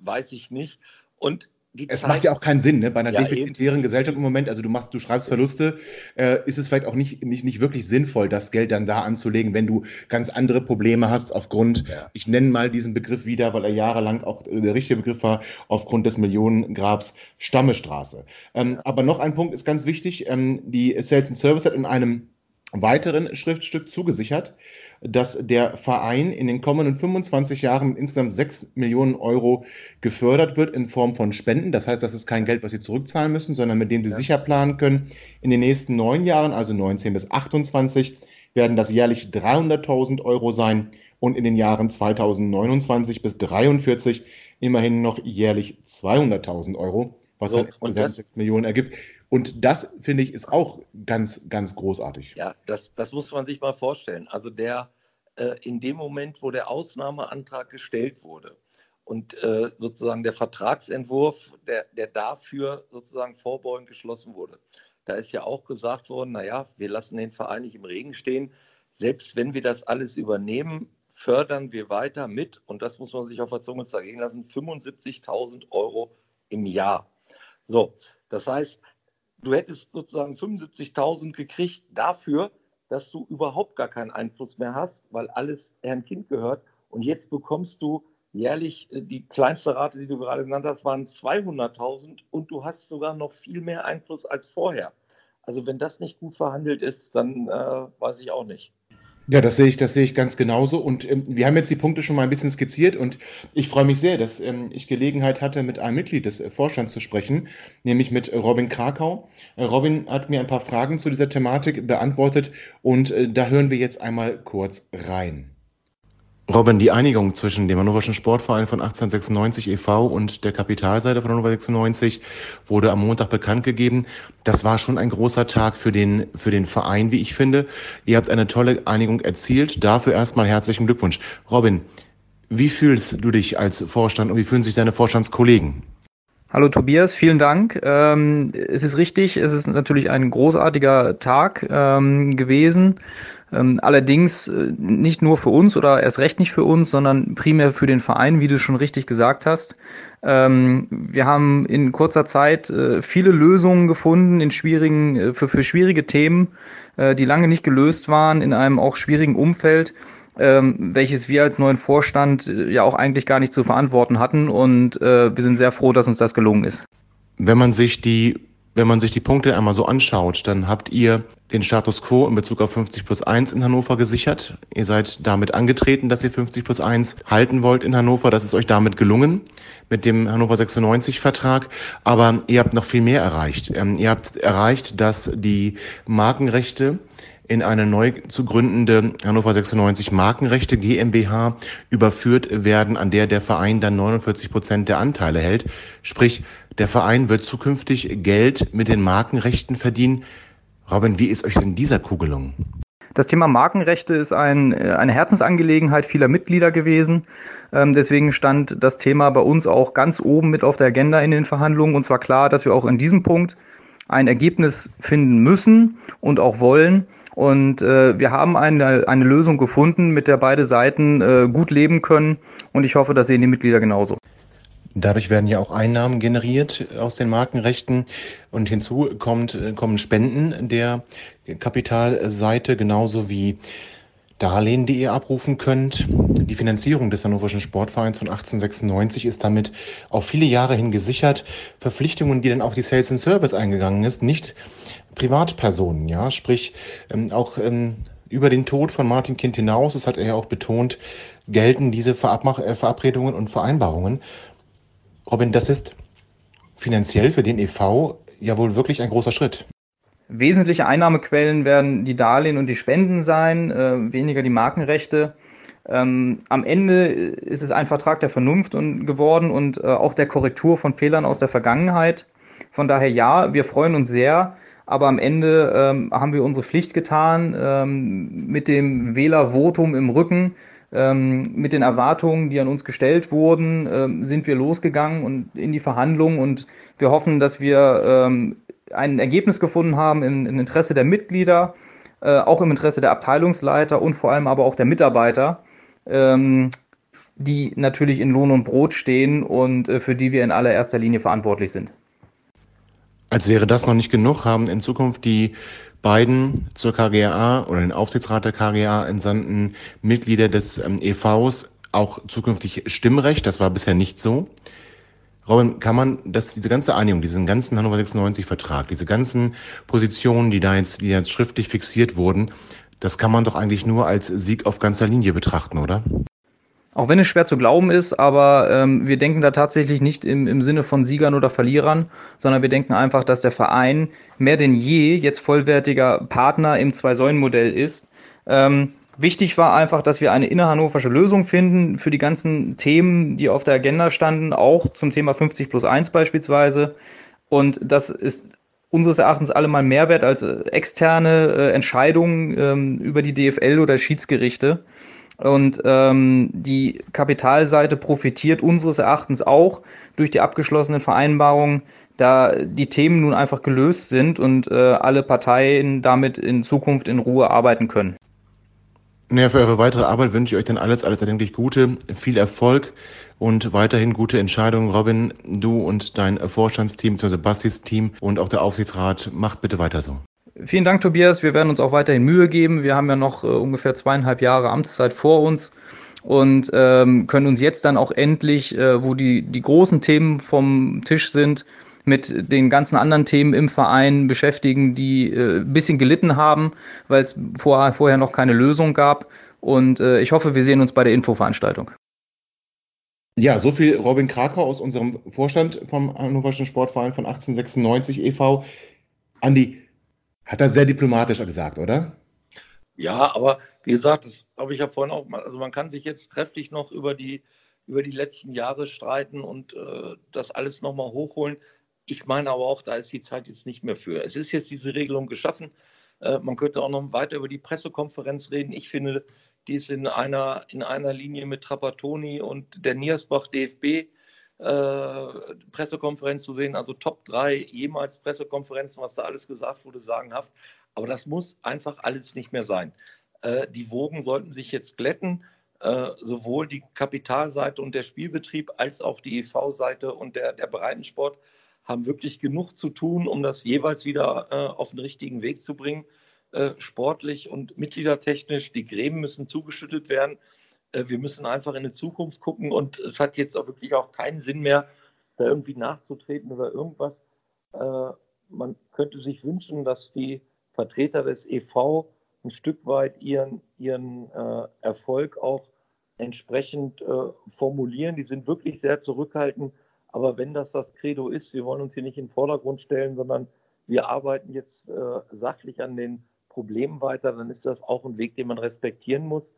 weiß ich nicht. Und
es macht ja auch keinen Sinn, ne? bei einer ja, defizitären eben. Gesellschaft im Moment, also du machst, du schreibst Verluste, äh, ist es vielleicht auch nicht, nicht, nicht wirklich sinnvoll, das Geld dann da anzulegen, wenn du ganz andere Probleme hast aufgrund, ja. ich nenne mal diesen Begriff wieder, weil er jahrelang auch der richtige Begriff war, aufgrund des Millionengrabs Stammestraße. Ähm, ja. Aber noch ein Punkt ist ganz wichtig, ähm, die Sales Service hat in einem weiteren Schriftstück zugesichert, dass der Verein in den kommenden 25 Jahren insgesamt 6 Millionen Euro gefördert wird in Form von Spenden. Das heißt, das ist kein Geld, was sie zurückzahlen müssen, sondern mit dem sie ja. sicher planen können. In den nächsten neun Jahren, also 19 bis 28, werden das jährlich 300.000 Euro sein und in den Jahren 2029 bis 43 immerhin noch jährlich 200.000 Euro, was so, dann insgesamt 6 Millionen ergibt. Und das, finde ich, ist auch ganz, ganz großartig.
Ja, das, das muss man sich mal vorstellen. Also der, äh, in dem Moment, wo der Ausnahmeantrag gestellt wurde und äh, sozusagen der Vertragsentwurf, der, der dafür sozusagen vorbeugend geschlossen wurde, da ist ja auch gesagt worden, naja, wir lassen den Verein nicht im Regen stehen. Selbst wenn wir das alles übernehmen, fördern wir weiter mit, und das muss man sich auf der Zunge zergehen lassen, 75.000 Euro im Jahr. So, das heißt, du hättest sozusagen 75.000 gekriegt dafür, dass du überhaupt gar keinen Einfluss mehr hast, weil alles Herrn Kind gehört. Und jetzt bekommst du jährlich äh, die kleinste Rate, die du gerade genannt hast, waren 200.000 und du hast sogar noch viel mehr Einfluss als vorher. Also wenn das nicht gut verhandelt ist, dann äh, weiß ich auch nicht.
Ja, das sehe ich, das sehe ich ganz genauso. Und ähm, wir haben jetzt die Punkte schon mal ein bisschen skizziert und ich freue mich sehr, dass ähm, ich Gelegenheit hatte, mit einem Mitglied des äh, Vorstands zu sprechen, nämlich mit Robin Krakau. Äh, Robin hat mir ein paar Fragen zu dieser Thematik beantwortet und äh, da hören wir jetzt einmal kurz rein. Robin, die Einigung zwischen dem Hannoverschen Sportverein von 1896 e.V. und der Kapitalseite von Hannover 96 wurde am Montag bekannt gegeben. Das war schon ein großer Tag für den, für den Verein, wie ich finde. Ihr habt eine tolle Einigung erzielt. Dafür erstmal herzlichen Glückwunsch. Robin, wie fühlst du dich als Vorstand und wie fühlen sich deine Vorstandskollegen?
Hallo Tobias, vielen Dank. Ähm, es ist richtig, es ist natürlich ein großartiger Tag ähm, gewesen. Ähm, allerdings äh, nicht nur für uns oder erst recht nicht für uns, sondern primär für den Verein, wie du schon richtig gesagt hast. Ähm, wir haben in kurzer Zeit äh, viele Lösungen gefunden in schwierigen, äh, für, für schwierige Themen, die lange nicht gelöst waren, in einem auch schwierigen Umfeld. Ähm, welches wir als neuen Vorstand ja auch eigentlich gar nicht zu verantworten hatten. Und wir sind sehr froh, dass uns das gelungen ist.
Wenn man sich die wenn man sich die Punkte einmal so anschaut, dann habt ihr den Status quo in Bezug auf 50 plus 1 in Hannover gesichert. Ihr seid damit angetreten, dass ihr 50 plus 1 halten wollt in Hannover. Das ist euch damit gelungen mit dem Hannover 96 Vertrag. Aber ihr habt noch viel mehr erreicht. Ähm, ihr habt erreicht, dass die Markenrechte in eine neu zu gründende Hannover 96 Markenrechte GmbH überführt werden, an der der Verein dann 49 Prozent der Anteile hält. Sprich, der Verein wird zukünftig Geld mit den Markenrechten verdienen. Robin, wie ist euch denn dieser Kugelung?
Das Thema Markenrechte ist ein, eine Herzensangelegenheit vieler Mitglieder gewesen. Ähm, deswegen stand das Thema bei uns auch ganz oben mit auf der Agenda in den Verhandlungen. Und zwar klar, dass wir auch in diesem Punkt ein Ergebnis finden müssen und auch wollen. Und äh, wir haben eine, eine Lösung gefunden, mit der beide Seiten äh, gut leben können. Und ich hoffe, das sehen die Mitglieder genauso.
Dadurch werden ja auch Einnahmen generiert aus den Markenrechten und hinzu kommt, kommen Spenden der Kapitalseite genauso wie Darlehen, die ihr abrufen könnt. Die Finanzierung des Hannoverschen Sportvereins von 1896 ist damit auf viele Jahre hin gesichert. Verpflichtungen, die dann auch die Sales and Service eingegangen ist, nicht Privatpersonen, ja, sprich ähm, auch ähm, über den Tod von Martin Kind hinaus, das hat er ja auch betont, gelten diese äh, Verabredungen und Vereinbarungen. Robin, das ist finanziell für den EV ja wohl wirklich ein großer Schritt.
Wesentliche Einnahmequellen werden die Darlehen und die Spenden sein, äh, weniger die Markenrechte. Ähm, am Ende ist es ein Vertrag der Vernunft und, geworden und äh, auch der Korrektur von Fehlern aus der Vergangenheit. Von daher ja, wir freuen uns sehr, aber am Ende ähm, haben wir unsere Pflicht getan ähm, mit dem Wählervotum im Rücken. Ähm, mit den Erwartungen, die an uns gestellt wurden, ähm, sind wir losgegangen und in die Verhandlungen und wir hoffen, dass wir ähm, ein Ergebnis gefunden haben im, im Interesse der Mitglieder, äh, auch im Interesse der Abteilungsleiter und vor allem aber auch der Mitarbeiter, die natürlich in Lohn und Brot stehen und äh, für die wir in allererster Linie verantwortlich sind.
Als wäre das noch nicht genug, haben in Zukunft die beiden zur KGA oder den Aufsichtsrat der KGA entsandten Mitglieder des ähm, EVs auch zukünftig Stimmrecht. Das war bisher nicht so. Robin, kann man das, diese ganze Einigung, diesen ganzen Hannover 96 Vertrag, diese ganzen Positionen, die da jetzt, die jetzt schriftlich fixiert wurden, das kann man doch eigentlich nur als Sieg auf ganzer Linie betrachten, oder?
Auch wenn es schwer zu glauben ist, aber ähm, wir denken da tatsächlich nicht im, im Sinne von Siegern oder Verlierern, sondern wir denken einfach, dass der Verein mehr denn je jetzt vollwertiger Partner im Zwei-Säulen-Modell ist. Ähm, wichtig war einfach, dass wir eine innerhannoversche Lösung finden für die ganzen Themen, die auf der Agenda standen, auch zum Thema 50 plus 1 beispielsweise. Und das ist unseres Erachtens allemal mehr wert als äh, externe äh, Entscheidungen ähm, über die DFL oder Schiedsgerichte. Und ähm, die Kapitalseite profitiert unseres Erachtens auch durch die abgeschlossenen Vereinbarungen, da die Themen nun einfach gelöst sind und äh, alle Parteien damit in Zukunft in Ruhe arbeiten können.
Ja, für eure weitere Arbeit wünsche ich euch dann alles, alles erdenklich Gute, viel Erfolg und weiterhin gute Entscheidungen. Robin, du und dein Vorstandsteam, bzw. Bastis Team und auch der Aufsichtsrat, macht bitte weiter so.
Vielen Dank, Tobias. Wir werden uns auch weiterhin Mühe geben. Wir haben ja noch äh, ungefähr zweieinhalb Jahre Amtszeit vor uns und ähm, können uns jetzt dann auch endlich, äh, wo die, die großen Themen vom Tisch sind, mit den ganzen anderen Themen im Verein beschäftigen, die äh, ein bisschen gelitten haben, weil es vor, vorher noch keine Lösung gab. Und äh, ich hoffe, wir sehen uns bei der Infoveranstaltung.
Ja, so viel Robin Krakau aus unserem Vorstand vom Hannoverschen Sportverein von 1896 e.V. Andi, hat er sehr diplomatisch gesagt, oder?
Ja, aber wie gesagt, das habe ich ja vorhin auch mal, also man kann sich jetzt trefflich noch über die, über die letzten Jahre streiten und äh, das alles nochmal hochholen. Ich meine aber auch, da ist die Zeit jetzt nicht mehr für. Es ist jetzt diese Regelung geschaffen. Äh, man könnte auch noch weiter über die Pressekonferenz reden. Ich finde, die ist in einer, in einer Linie mit Trapattoni und der Niersbach DFB. Äh, Pressekonferenz zu sehen, also Top 3 jemals Pressekonferenzen, was da alles gesagt wurde, sagenhaft. Aber das muss einfach alles nicht mehr sein. Äh, die Wogen sollten sich jetzt glätten, äh, sowohl die Kapitalseite und der Spielbetrieb als auch die EV-Seite und der, der Breitensport haben wirklich genug zu tun, um das jeweils wieder äh, auf den richtigen Weg zu bringen. Äh, sportlich und mitgliedertechnisch, die Gräben müssen zugeschüttet werden. Äh, wir müssen einfach in die Zukunft gucken und es hat jetzt auch wirklich auch keinen Sinn mehr, da irgendwie nachzutreten oder irgendwas. Äh, man könnte sich wünschen, dass die Vertreter des EV ein Stück weit ihren, ihren äh, Erfolg auch entsprechend formulieren. Die sind wirklich sehr zurückhaltend aber wenn das das Credo ist, wir wollen uns hier nicht in den Vordergrund stellen, sondern wir arbeiten jetzt sachlich an den Problemen weiter, dann ist das auch ein Weg, den man respektieren muss.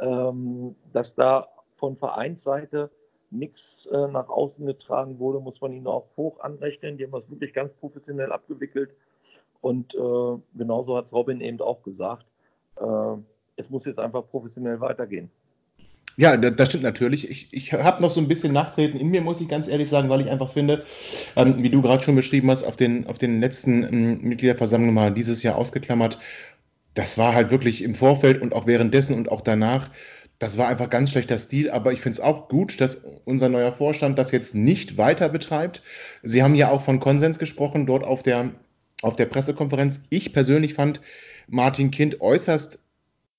Ähm, dass da von Vereinsseite nichts äh, nach außen getragen wurde, muss man ihnen auch hoch anrechnen. Die haben das wirklich ganz professionell abgewickelt. Und äh, genauso hat es Robin eben auch gesagt. Äh, es muss jetzt einfach professionell weitergehen.
Ja, das stimmt natürlich. Ich, ich habe noch so ein bisschen Nachtreten in mir, muss ich ganz ehrlich sagen, weil ich einfach finde, ähm, wie du gerade schon beschrieben hast, auf den, auf den letzten ähm, Mitgliederversammlungen mal dieses Jahr ausgeklammert, das war halt wirklich im Vorfeld und auch währenddessen und auch danach, das war einfach ganz schlechter Stil. Aber ich finde es auch gut, dass unser neuer Vorstand das jetzt nicht weiter betreibt. Sie haben ja auch von Konsens gesprochen dort auf der, auf der Pressekonferenz. Ich persönlich fand Martin Kind äußerst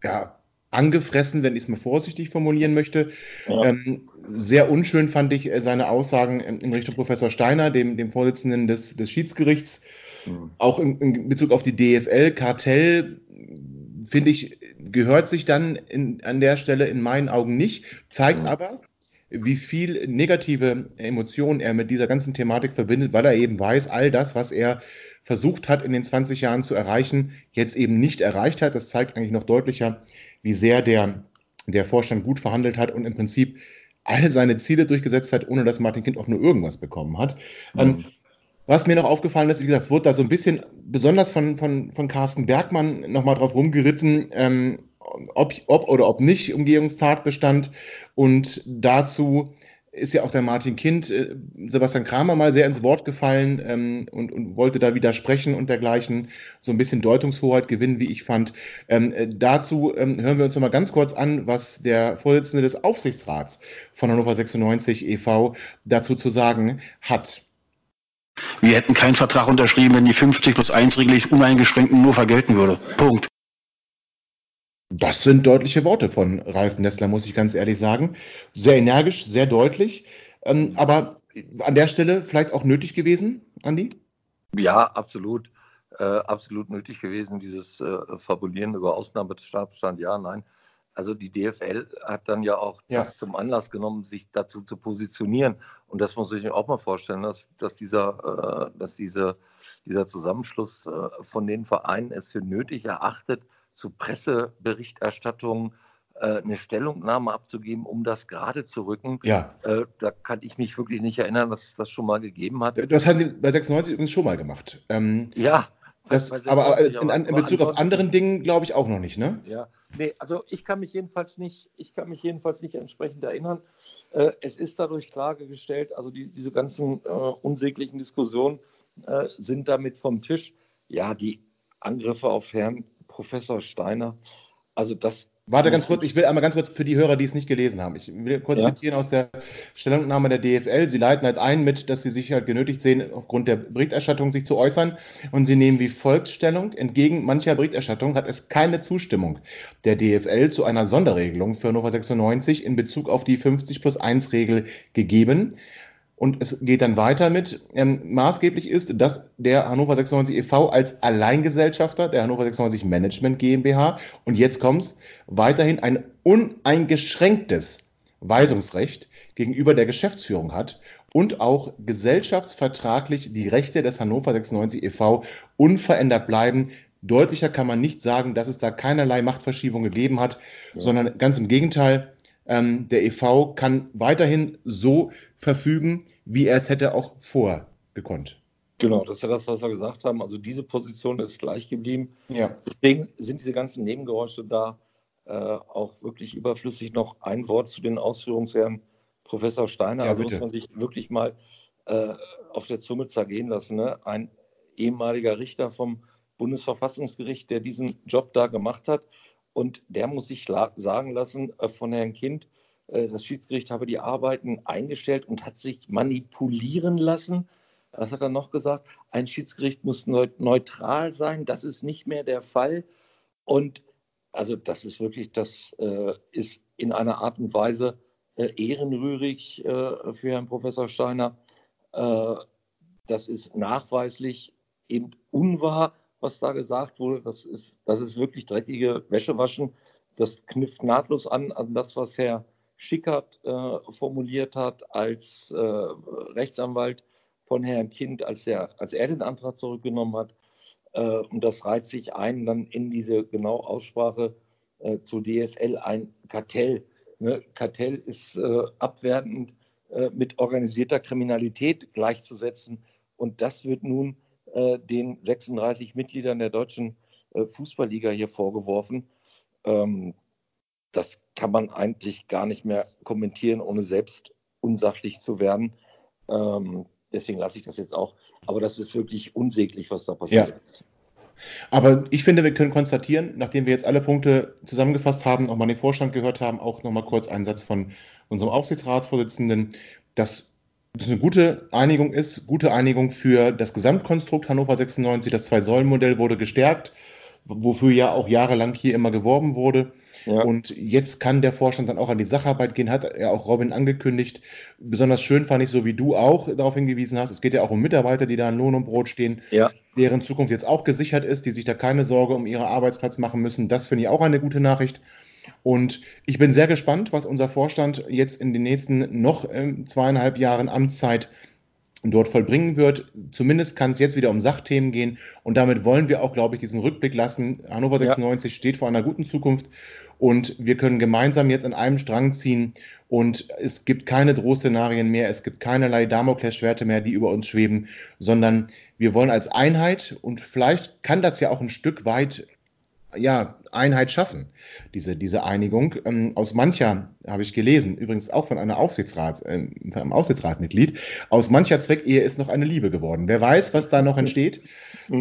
ja, angefressen, wenn ich es mal vorsichtig formulieren möchte. Ja. Ähm, sehr unschön fand ich äh, seine Aussagen in Richtung Professor Steiner, dem, dem Vorsitzenden des, des Schiedsgerichts. Mhm. Auch in, in, Bezug auf die DFL, Kartell, finde ich, gehört sich dann in, an der Stelle in meinen Augen nicht, zeigt mhm. aber, wie viel negative Emotionen er mit dieser ganzen Thematik verbindet, weil er eben weiß, all das, was er versucht hat in den 20 Jahren zu erreichen, jetzt eben nicht erreicht hat. Das zeigt eigentlich noch deutlicher, wie sehr der, der Vorstand gut verhandelt hat und im Prinzip all seine Ziele durchgesetzt hat, ohne dass Martin Kind auch nur irgendwas bekommen hat. Mhm. Was mir noch aufgefallen ist, wie gesagt, es wurde da so ein bisschen, besonders von, von, von Carsten Bergmann, nochmal drauf rumgeritten, ähm, ob, ob oder ob nicht Umgehungstatbestand. Und dazu ist ja auch der Martin Kind, äh, Sebastian Kramer mal sehr ins Wort gefallen ähm, und, und, wollte da widersprechen und dergleichen, so ein bisschen Deutungshoheit gewinnen, wie ich fand. Ähm, äh, dazu ähm, hören wir uns nochmal ganz kurz an, was der Vorsitzende des Aufsichtsrats von Hannover 96 e.V. dazu zu sagen hat.
Wir hätten keinen Vertrag unterschrieben, wenn die 50 plus 1 Regel uneingeschränkt nur vergelten würde. Punkt.
Das sind deutliche Worte von Ralf Nessler, muss ich ganz ehrlich sagen. Sehr energisch, sehr deutlich. Ähm, aber an der Stelle vielleicht auch nötig gewesen, Andi?
Ja, absolut. Äh, absolut nötig gewesen, dieses äh, Fabulieren über Ausnahmetatbestand. Ja, nein. Also die DFL hat dann ja auch ja. das zum Anlass genommen, sich dazu zu positionieren. Und das muss ich mir auch mal vorstellen, dass, dass, dieser, äh, dass diese, dieser Zusammenschluss äh, von den Vereinen es für nötig erachtet, zu Presseberichterstattung äh, eine Stellungnahme abzugeben, um das gerade zu rücken.
Ja.
Äh, da kann ich mich wirklich nicht erinnern, dass es das schon mal gegeben hat.
Das haben Sie bei 96 übrigens schon mal gemacht. Ähm,
Ja.
das, aber
96,
in, in, Bezug auf anderen Dingen glaube ich auch noch nicht, ne?
Ja, nee, also ich kann mich jedenfalls nicht, ich kann mich jedenfalls nicht entsprechend erinnern. Äh, es ist dadurch klargestellt, also die, diese ganzen äh, unsäglichen Diskussionen äh, sind damit vom Tisch. Ja, die Angriffe auf Herrn Professor Steiner, also das.
Warte ganz kurz, ich will einmal ganz kurz für die Hörer, die es nicht gelesen haben. Ich will kurz
Ja.
zitieren aus der Stellungnahme der DFL. Sie leiten halt ein mit, dass sie sich halt genötigt sehen, aufgrund der Berichterstattung sich zu äußern. Und sie nehmen wie folgt Stellung. Entgegen mancher Berichterstattung hat es keine Zustimmung der DFL zu einer Sonderregelung für Hannover 96 in Bezug auf die 50 plus 1 Regel gegeben. Und es geht dann weiter mit, ähm, maßgeblich ist, dass der Hannover 96 e.V. als Alleingesellschafter der Hannover 96 Management GmbH und jetzt kommt's, weiterhin ein uneingeschränktes Weisungsrecht gegenüber der Geschäftsführung hat und auch gesellschaftsvertraglich die Rechte des Hannover 96 e.V. unverändert bleiben. Deutlicher kann man nicht sagen, dass es da keinerlei Machtverschiebung gegeben hat, sondern ganz im Gegenteil, ähm, der e.V. kann weiterhin so verfügen, wie er es hätte auch vorher gekonnt.
Genau, das ist ja das, was wir gesagt haben. Also diese Position ist gleich geblieben.
Ja.
Deswegen sind diese ganzen Nebengeräusche da äh, auch wirklich überflüssig. Noch ein Wort zu den Ausführungsherren Professor Steiner.
Ja,
also
bitte.
muss man sich wirklich mal äh, auf der Zunge zergehen lassen. Ne? Ein ehemaliger Richter vom Bundesverfassungsgericht, der diesen Job da gemacht hat. Und der muss sich sagen lassen äh, von Herrn Kind, das Schiedsgericht habe die Arbeiten eingestellt und hat sich manipulieren lassen. Was hat er noch gesagt? Ein Schiedsgericht muss neu- neutral sein. Das ist nicht mehr der Fall. Und also das ist wirklich, das äh, ist in einer Art und Weise äh, ehrenrührig äh, für Herrn Professor Steiner. Äh, das ist nachweislich eben unwahr, was da gesagt wurde. Das ist, das ist wirklich dreckige Wäschewaschen. Das knüpft nahtlos an an das, was Herr Schickert äh, formuliert hat als äh, Rechtsanwalt von Herrn Kind, als er, als er den Antrag zurückgenommen hat. Äh, und das reiht sich ein dann in diese genau Aussprache äh, zu DFL ein Kartell. Ne? Kartell ist äh, abwertend äh, mit organisierter Kriminalität gleichzusetzen. Und das wird nun den 36 Mitgliedern der deutschen Fußballliga hier vorgeworfen. Ähm, das kann man eigentlich gar nicht mehr kommentieren, ohne selbst unsachlich zu werden. Ähm, deswegen lasse ich das jetzt auch. Aber das ist wirklich unsäglich, was da passiert
Ja.
ist.
Aber ich finde, wir können konstatieren, nachdem wir jetzt alle Punkte zusammengefasst haben, auch mal den Vorstand gehört haben, auch nochmal kurz einen Satz von unserem Aufsichtsratsvorsitzenden, dass das eine gute Einigung ist, gute Einigung für das Gesamtkonstrukt Hannover 96. Das Zwei-Säulen-Modell wurde gestärkt, wofür ja auch jahrelang hier immer geworben wurde.
Ja.
Und jetzt kann der Vorstand dann auch an die Sacharbeit gehen, hat er auch Robin angekündigt. Besonders schön fand ich, so wie du auch darauf hingewiesen hast, es geht ja auch um Mitarbeiter, die da in Lohn und Brot stehen,
Ja.
deren Zukunft jetzt auch gesichert ist, die sich da keine Sorge um ihren Arbeitsplatz machen müssen. Das finde ich auch eine gute Nachricht. Und ich bin sehr gespannt, was unser Vorstand jetzt in den nächsten noch ähm, zweieinhalb Jahren Amtszeit dort vollbringen wird. Zumindest kann es jetzt wieder um Sachthemen gehen. Und damit wollen wir auch, glaube ich, diesen Rückblick lassen. Hannover
Ja.
96 steht vor einer guten Zukunft. Und wir können gemeinsam jetzt an einem Strang ziehen. Und es gibt keine Drohszenarien mehr. Es gibt keinerlei Damoklesschwerte mehr, die über uns schweben, sondern wir wollen als Einheit und vielleicht kann das ja auch ein Stück weit ja, Einheit schaffen, diese, diese Einigung. Ähm, aus mancher, habe ich gelesen, übrigens auch von einer Aufsichtsrat, äh, von einem Aufsichtsratmitglied, aus mancher Zweckehe ist noch eine Liebe geworden. Wer weiß, was da noch entsteht.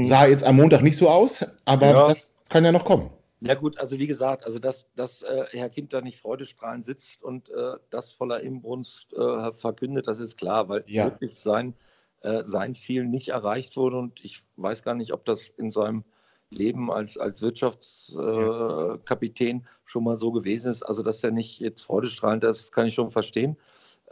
Sah jetzt am Montag nicht so aus, aber
Ja.
das kann ja noch kommen.
Ja gut, also wie gesagt, also dass, dass äh, Herr Kind da nicht freudestrahlend sitzt und äh, das voller Inbrunst äh, verkündet, das ist klar, weil
Ja.
wirklich sein, äh, sein Ziel nicht erreicht wurde und ich weiß gar nicht, ob das in seinem Leben als, als Wirtschaftskapitän äh, Kapitän schon mal so gewesen ist. Also dass er nicht jetzt freudestrahlend ist, kann ich schon verstehen.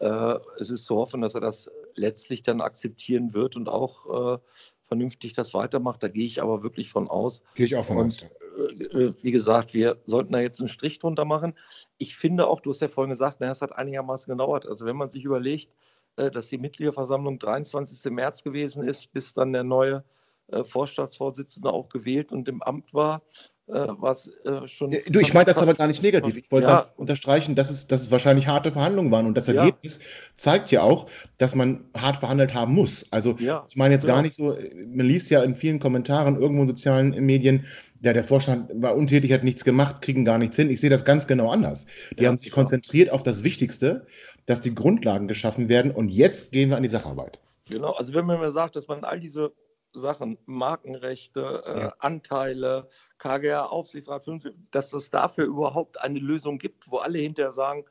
Äh, es ist zu hoffen, dass er das letztlich dann akzeptieren wird und auch äh, vernünftig das weitermacht. Da gehe ich aber wirklich von aus.
Gehe ich auch von aus.
Und äh, wie gesagt, wir sollten da jetzt einen Strich drunter machen. Ich finde auch, du hast ja vorhin gesagt, na, es hat einigermaßen gedauert. Also wenn man sich überlegt, äh, dass die Mitgliederversammlung 23. März gewesen ist, bis dann der neue äh, Vorstandsvorsitzende auch gewählt und im Amt war
äh, was äh, schon. Du, ich meine das aber gar nicht negativ. Ich wollte ja. unterstreichen, dass es, dass es wahrscheinlich harte Verhandlungen waren. Und das Ergebnis ja. zeigt ja auch, dass man hart verhandelt haben muss. Also, ja. ich meine jetzt gar nicht so, man liest ja in vielen Kommentaren irgendwo in sozialen Medien, ja, der Vorstand war untätig, hat nichts gemacht, kriegen gar nichts hin. Ich sehe das ganz genau anders. Die haben sich konzentriert auf das Wichtigste, dass die Grundlagen geschaffen werden. Und jetzt gehen wir an die Sacharbeit.
Genau, also wenn man mir sagt, dass man all diese Sachen, Markenrechte, äh, Anteile, KGA Aufsichtsrat 5, dass es dafür überhaupt eine Lösung gibt, wo alle hinterher sagen,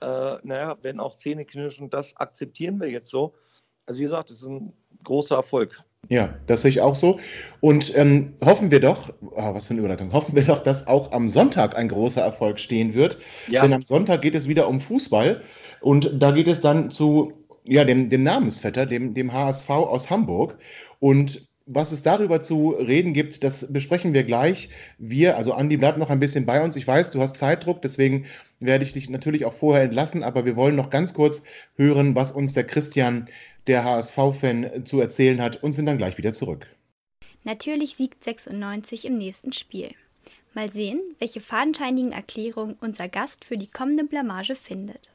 äh, naja, wenn auch Zähne knirschen, das akzeptieren wir jetzt so. Also wie gesagt, das ist ein großer Erfolg.
Ja, das sehe ich auch so. Und ähm, hoffen wir doch, oh, was für eine Überleitung, hoffen wir doch, dass auch am Sonntag ein großer Erfolg stehen wird. Ja. Denn am Sonntag geht es wieder um Fußball und da geht es dann zu ja, dem, dem Namensvetter, dem, dem HSV aus Hamburg. Und was es darüber zu reden gibt, das besprechen wir gleich. Wir, also Andi, bleib noch ein bisschen bei uns. Ich weiß, du hast Zeitdruck, deswegen werde ich dich natürlich auch vorher entlassen, aber wir wollen noch ganz kurz hören, was uns der Christian, der HSV-Fan, zu erzählen hat und sind dann gleich wieder zurück.
Natürlich siegt 96 im nächsten Spiel. Mal sehen, welche fadenscheinigen Erklärungen unser Gast für die kommende Blamage findet.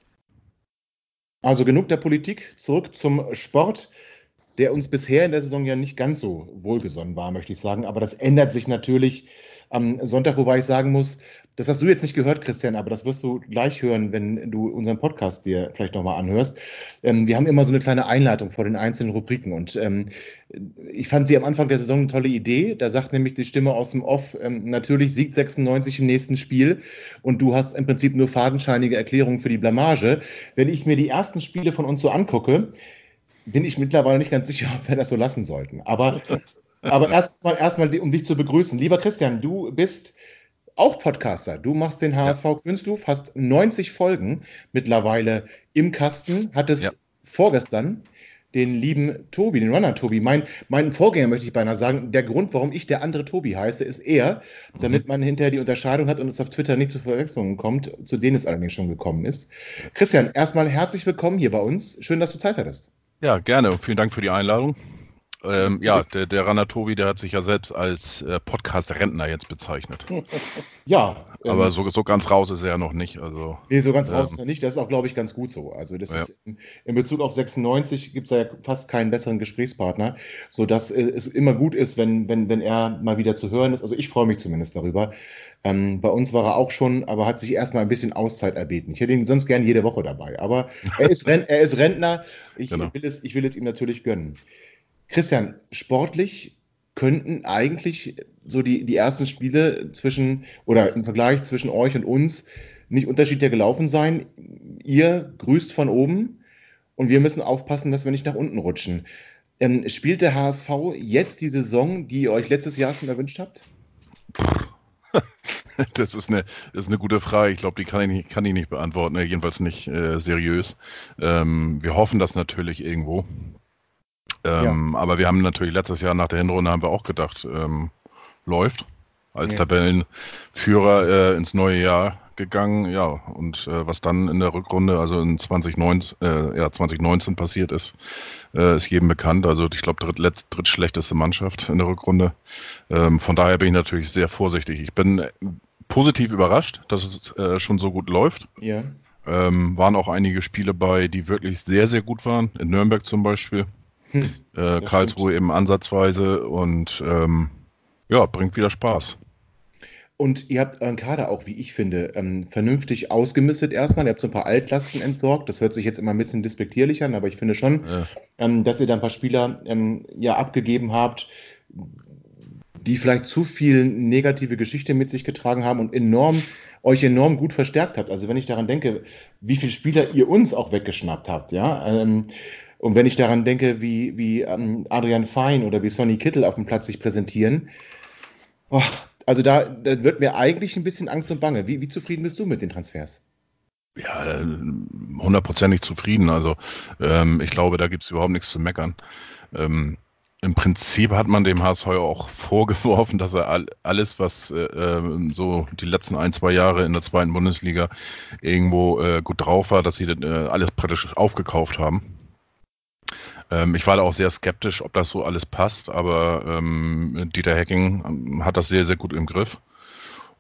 Also genug der Politik, zurück zum Sport der uns bisher in der Saison ja nicht ganz so wohlgesonnen war, möchte ich sagen. Aber das ändert sich natürlich am Sonntag, wobei ich sagen muss, das hast du jetzt nicht gehört, Christian, aber das wirst du gleich hören, wenn du unseren Podcast dir vielleicht nochmal anhörst. Ähm, wir haben immer so eine kleine Einleitung vor den einzelnen Rubriken und ähm, ich fand sie am Anfang der Saison eine tolle Idee. Da sagt nämlich die Stimme aus dem Off, ähm, natürlich siegt 96 im nächsten Spiel und du hast im Prinzip nur fadenscheinige Erklärungen für die Blamage. Wenn ich mir die ersten Spiele von uns so angucke, bin ich mittlerweile nicht ganz sicher, ob wir das so lassen sollten. Aber, aber erstmal, erstmal, um dich zu begrüßen. Lieber Christian, du bist auch Podcaster. Du machst den HSV ja. Künstuf, hast 90 Folgen mittlerweile im Kasten, hattest ja. vorgestern den lieben Tobi, den Runner Tobi. Mein, mein Vorgänger möchte ich beinahe sagen, der Grund, warum ich der andere Tobi heiße, ist eher, damit man hinterher die Unterscheidung hat und es auf Twitter nicht zu Verwechslungen kommt, zu denen es allerdings schon gekommen ist. Christian, erstmal herzlich willkommen hier bei uns. Schön, dass du Zeit hattest.
Ja, gerne. Vielen Dank für die Einladung. Ähm, ja, der, der Rana Tobi, der hat sich ja selbst als äh, Podcast-Rentner jetzt bezeichnet.
Ja.
Aber ähm, so, so ganz raus ist er ja noch nicht. Also,
nee, so ganz raus ähm, ist er nicht. Das ist auch, glaube ich, ganz gut so. Also das ja. ist in, in, Bezug auf 96 gibt es ja fast keinen besseren Gesprächspartner, sodass äh, es immer gut ist, wenn, wenn, wenn er mal wieder zu hören ist. Also ich freue mich zumindest darüber. Ähm, bei uns war er auch schon, aber hat sich erstmal ein bisschen Auszeit erbeten. Ich hätte ihn sonst gern jede Woche dabei. Aber er ist, Ren er ist Rentner. Ich, genau. will es, ich will es ihm natürlich gönnen. Christian, sportlich könnten eigentlich so die, die ersten Spiele zwischen oder im Vergleich zwischen euch und uns nicht unterschiedlicher gelaufen sein. Ihr grüßt von oben und wir müssen aufpassen, dass wir nicht nach unten rutschen. Ähm, spielt der HSV jetzt die Saison, die ihr euch letztes Jahr schon erwünscht habt?
Das ist eine, das ist eine gute Frage. Ich glaube, die kann ich nicht, kann ich nicht beantworten, ne? jedenfalls nicht äh, seriös. Ähm, wir hoffen das natürlich irgendwo. Ähm, ja. Aber wir haben natürlich letztes Jahr nach der Hinrunde haben wir auch gedacht, ähm, läuft als ja. Tabellenführer äh, ins neue Jahr gegangen. Ja, und äh, was dann in der Rückrunde, also in 2019, äh, ja, 2019 passiert ist, äh, ist jedem bekannt. Also ich glaube, drittletzt, drittschlechteste Mannschaft in der Rückrunde. Ähm, von daher bin ich natürlich sehr vorsichtig. Ich bin positiv überrascht, dass es äh, schon so gut läuft. Ja. Ähm, waren auch einige Spiele bei, die wirklich sehr, sehr gut waren. In Nürnberg zum Beispiel. Hm, äh, Karlsruhe stimmt. eben ansatzweise und ähm, ja, bringt wieder Spaß.
Und ihr habt euren Kader auch, wie ich finde, ähm, vernünftig ausgemistet erstmal. Ihr habt so ein paar Altlasten entsorgt. Das hört sich jetzt immer ein bisschen despektierlich an, aber ich finde schon, ja. ähm, dass ihr da ein paar Spieler ähm, ja abgegeben habt, die vielleicht zu viel negative Geschichte mit sich getragen haben und enorm euch enorm gut verstärkt habt. Also wenn ich daran denke, wie viele Spieler ihr uns auch weggeschnappt habt, ja. Ähm, und wenn ich daran denke, wie, wie ähm, Adrian Fein oder wie Sonny Kittel auf dem Platz sich präsentieren, oh, also da, da, wird mir eigentlich ein bisschen Angst und Bange. Wie, wie zufrieden bist du mit den Transfers?
Ja, hundertprozentig zufrieden. Also ähm, ich glaube, da gibt es überhaupt nichts zu meckern. Ähm, Im Prinzip hat man dem HSV auch vorgeworfen, dass er alles, was äh, ähm, so die letzten ein, zwei Jahre in der zweiten Bundesliga irgendwo äh, gut drauf war, dass sie äh, alles praktisch aufgekauft haben. Ähm, ich war da auch sehr skeptisch, ob das so alles passt, aber ähm, Dieter Hacking ähm, hat das sehr, sehr gut im Griff.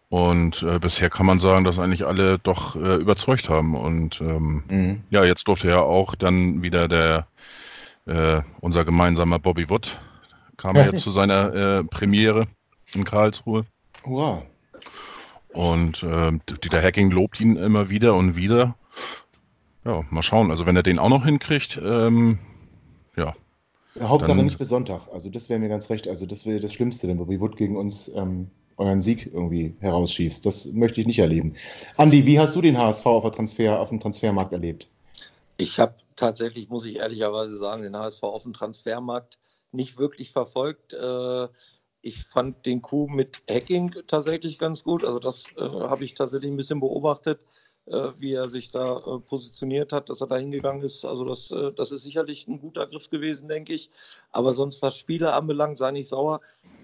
Und äh, bisher kann man sagen, dass eigentlich alle doch äh, überzeugt haben. Und ähm, mhm. ja, jetzt durfte ja auch dann wieder der äh, unser gemeinsamer Bobby Wood kam ja jetzt zu seiner äh, Premiere in Karlsruhe.
Wow.
Und äh, Dieter Hacking lobt ihn immer wieder und wieder. Ja, mal schauen. Also wenn er den auch noch hinkriegt, ähm.
Hauptsache dann, nicht bis Sonntag. Also das wäre mir ganz recht. Also das wäre das Schlimmste, wenn Bobby Wood gegen uns ähm, euren Sieg irgendwie herausschießt. Das möchte ich nicht erleben. Andi, wie hast du den HSV auf, der Transfer, auf dem Transfermarkt erlebt?
Ich habe tatsächlich, muss ich ehrlicherweise sagen, den HSV auf dem Transfermarkt nicht wirklich verfolgt. Äh, ich fand den Coup mit Hacking tatsächlich ganz gut. Also das äh, habe ich tatsächlich ein bisschen beobachtet, wie er sich da positioniert hat, dass er da hingegangen ist. Also das, das ist sicherlich ein guter Griff gewesen, denke ich. Aber sonst, was Spieler anbelangt, sei nicht sauer.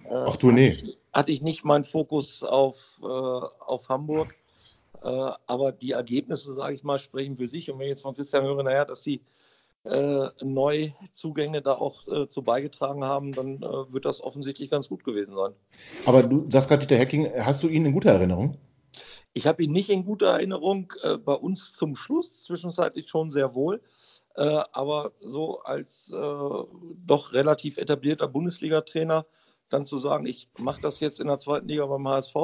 Ach du, nee.
Hatte ich nicht meinen Fokus auf, auf Hamburg. aber die Ergebnisse, sage ich mal, sprechen für sich. Und wenn ich jetzt von Christian höre, naja, dass sie äh, Neuzugänge da auch äh, zu beigetragen haben, dann äh, wird das offensichtlich ganz gut gewesen sein.
Aber du sagst gerade, Dieter Hacking, hast du ihn in guter Erinnerung?
Ich habe ihn nicht in guter Erinnerung. Äh, bei uns zum Schluss, zwischenzeitlich schon sehr wohl. Äh, aber so als äh, doch relativ etablierter Bundesliga-Trainer dann zu sagen, ich mache das jetzt in der zweiten Liga beim HSV,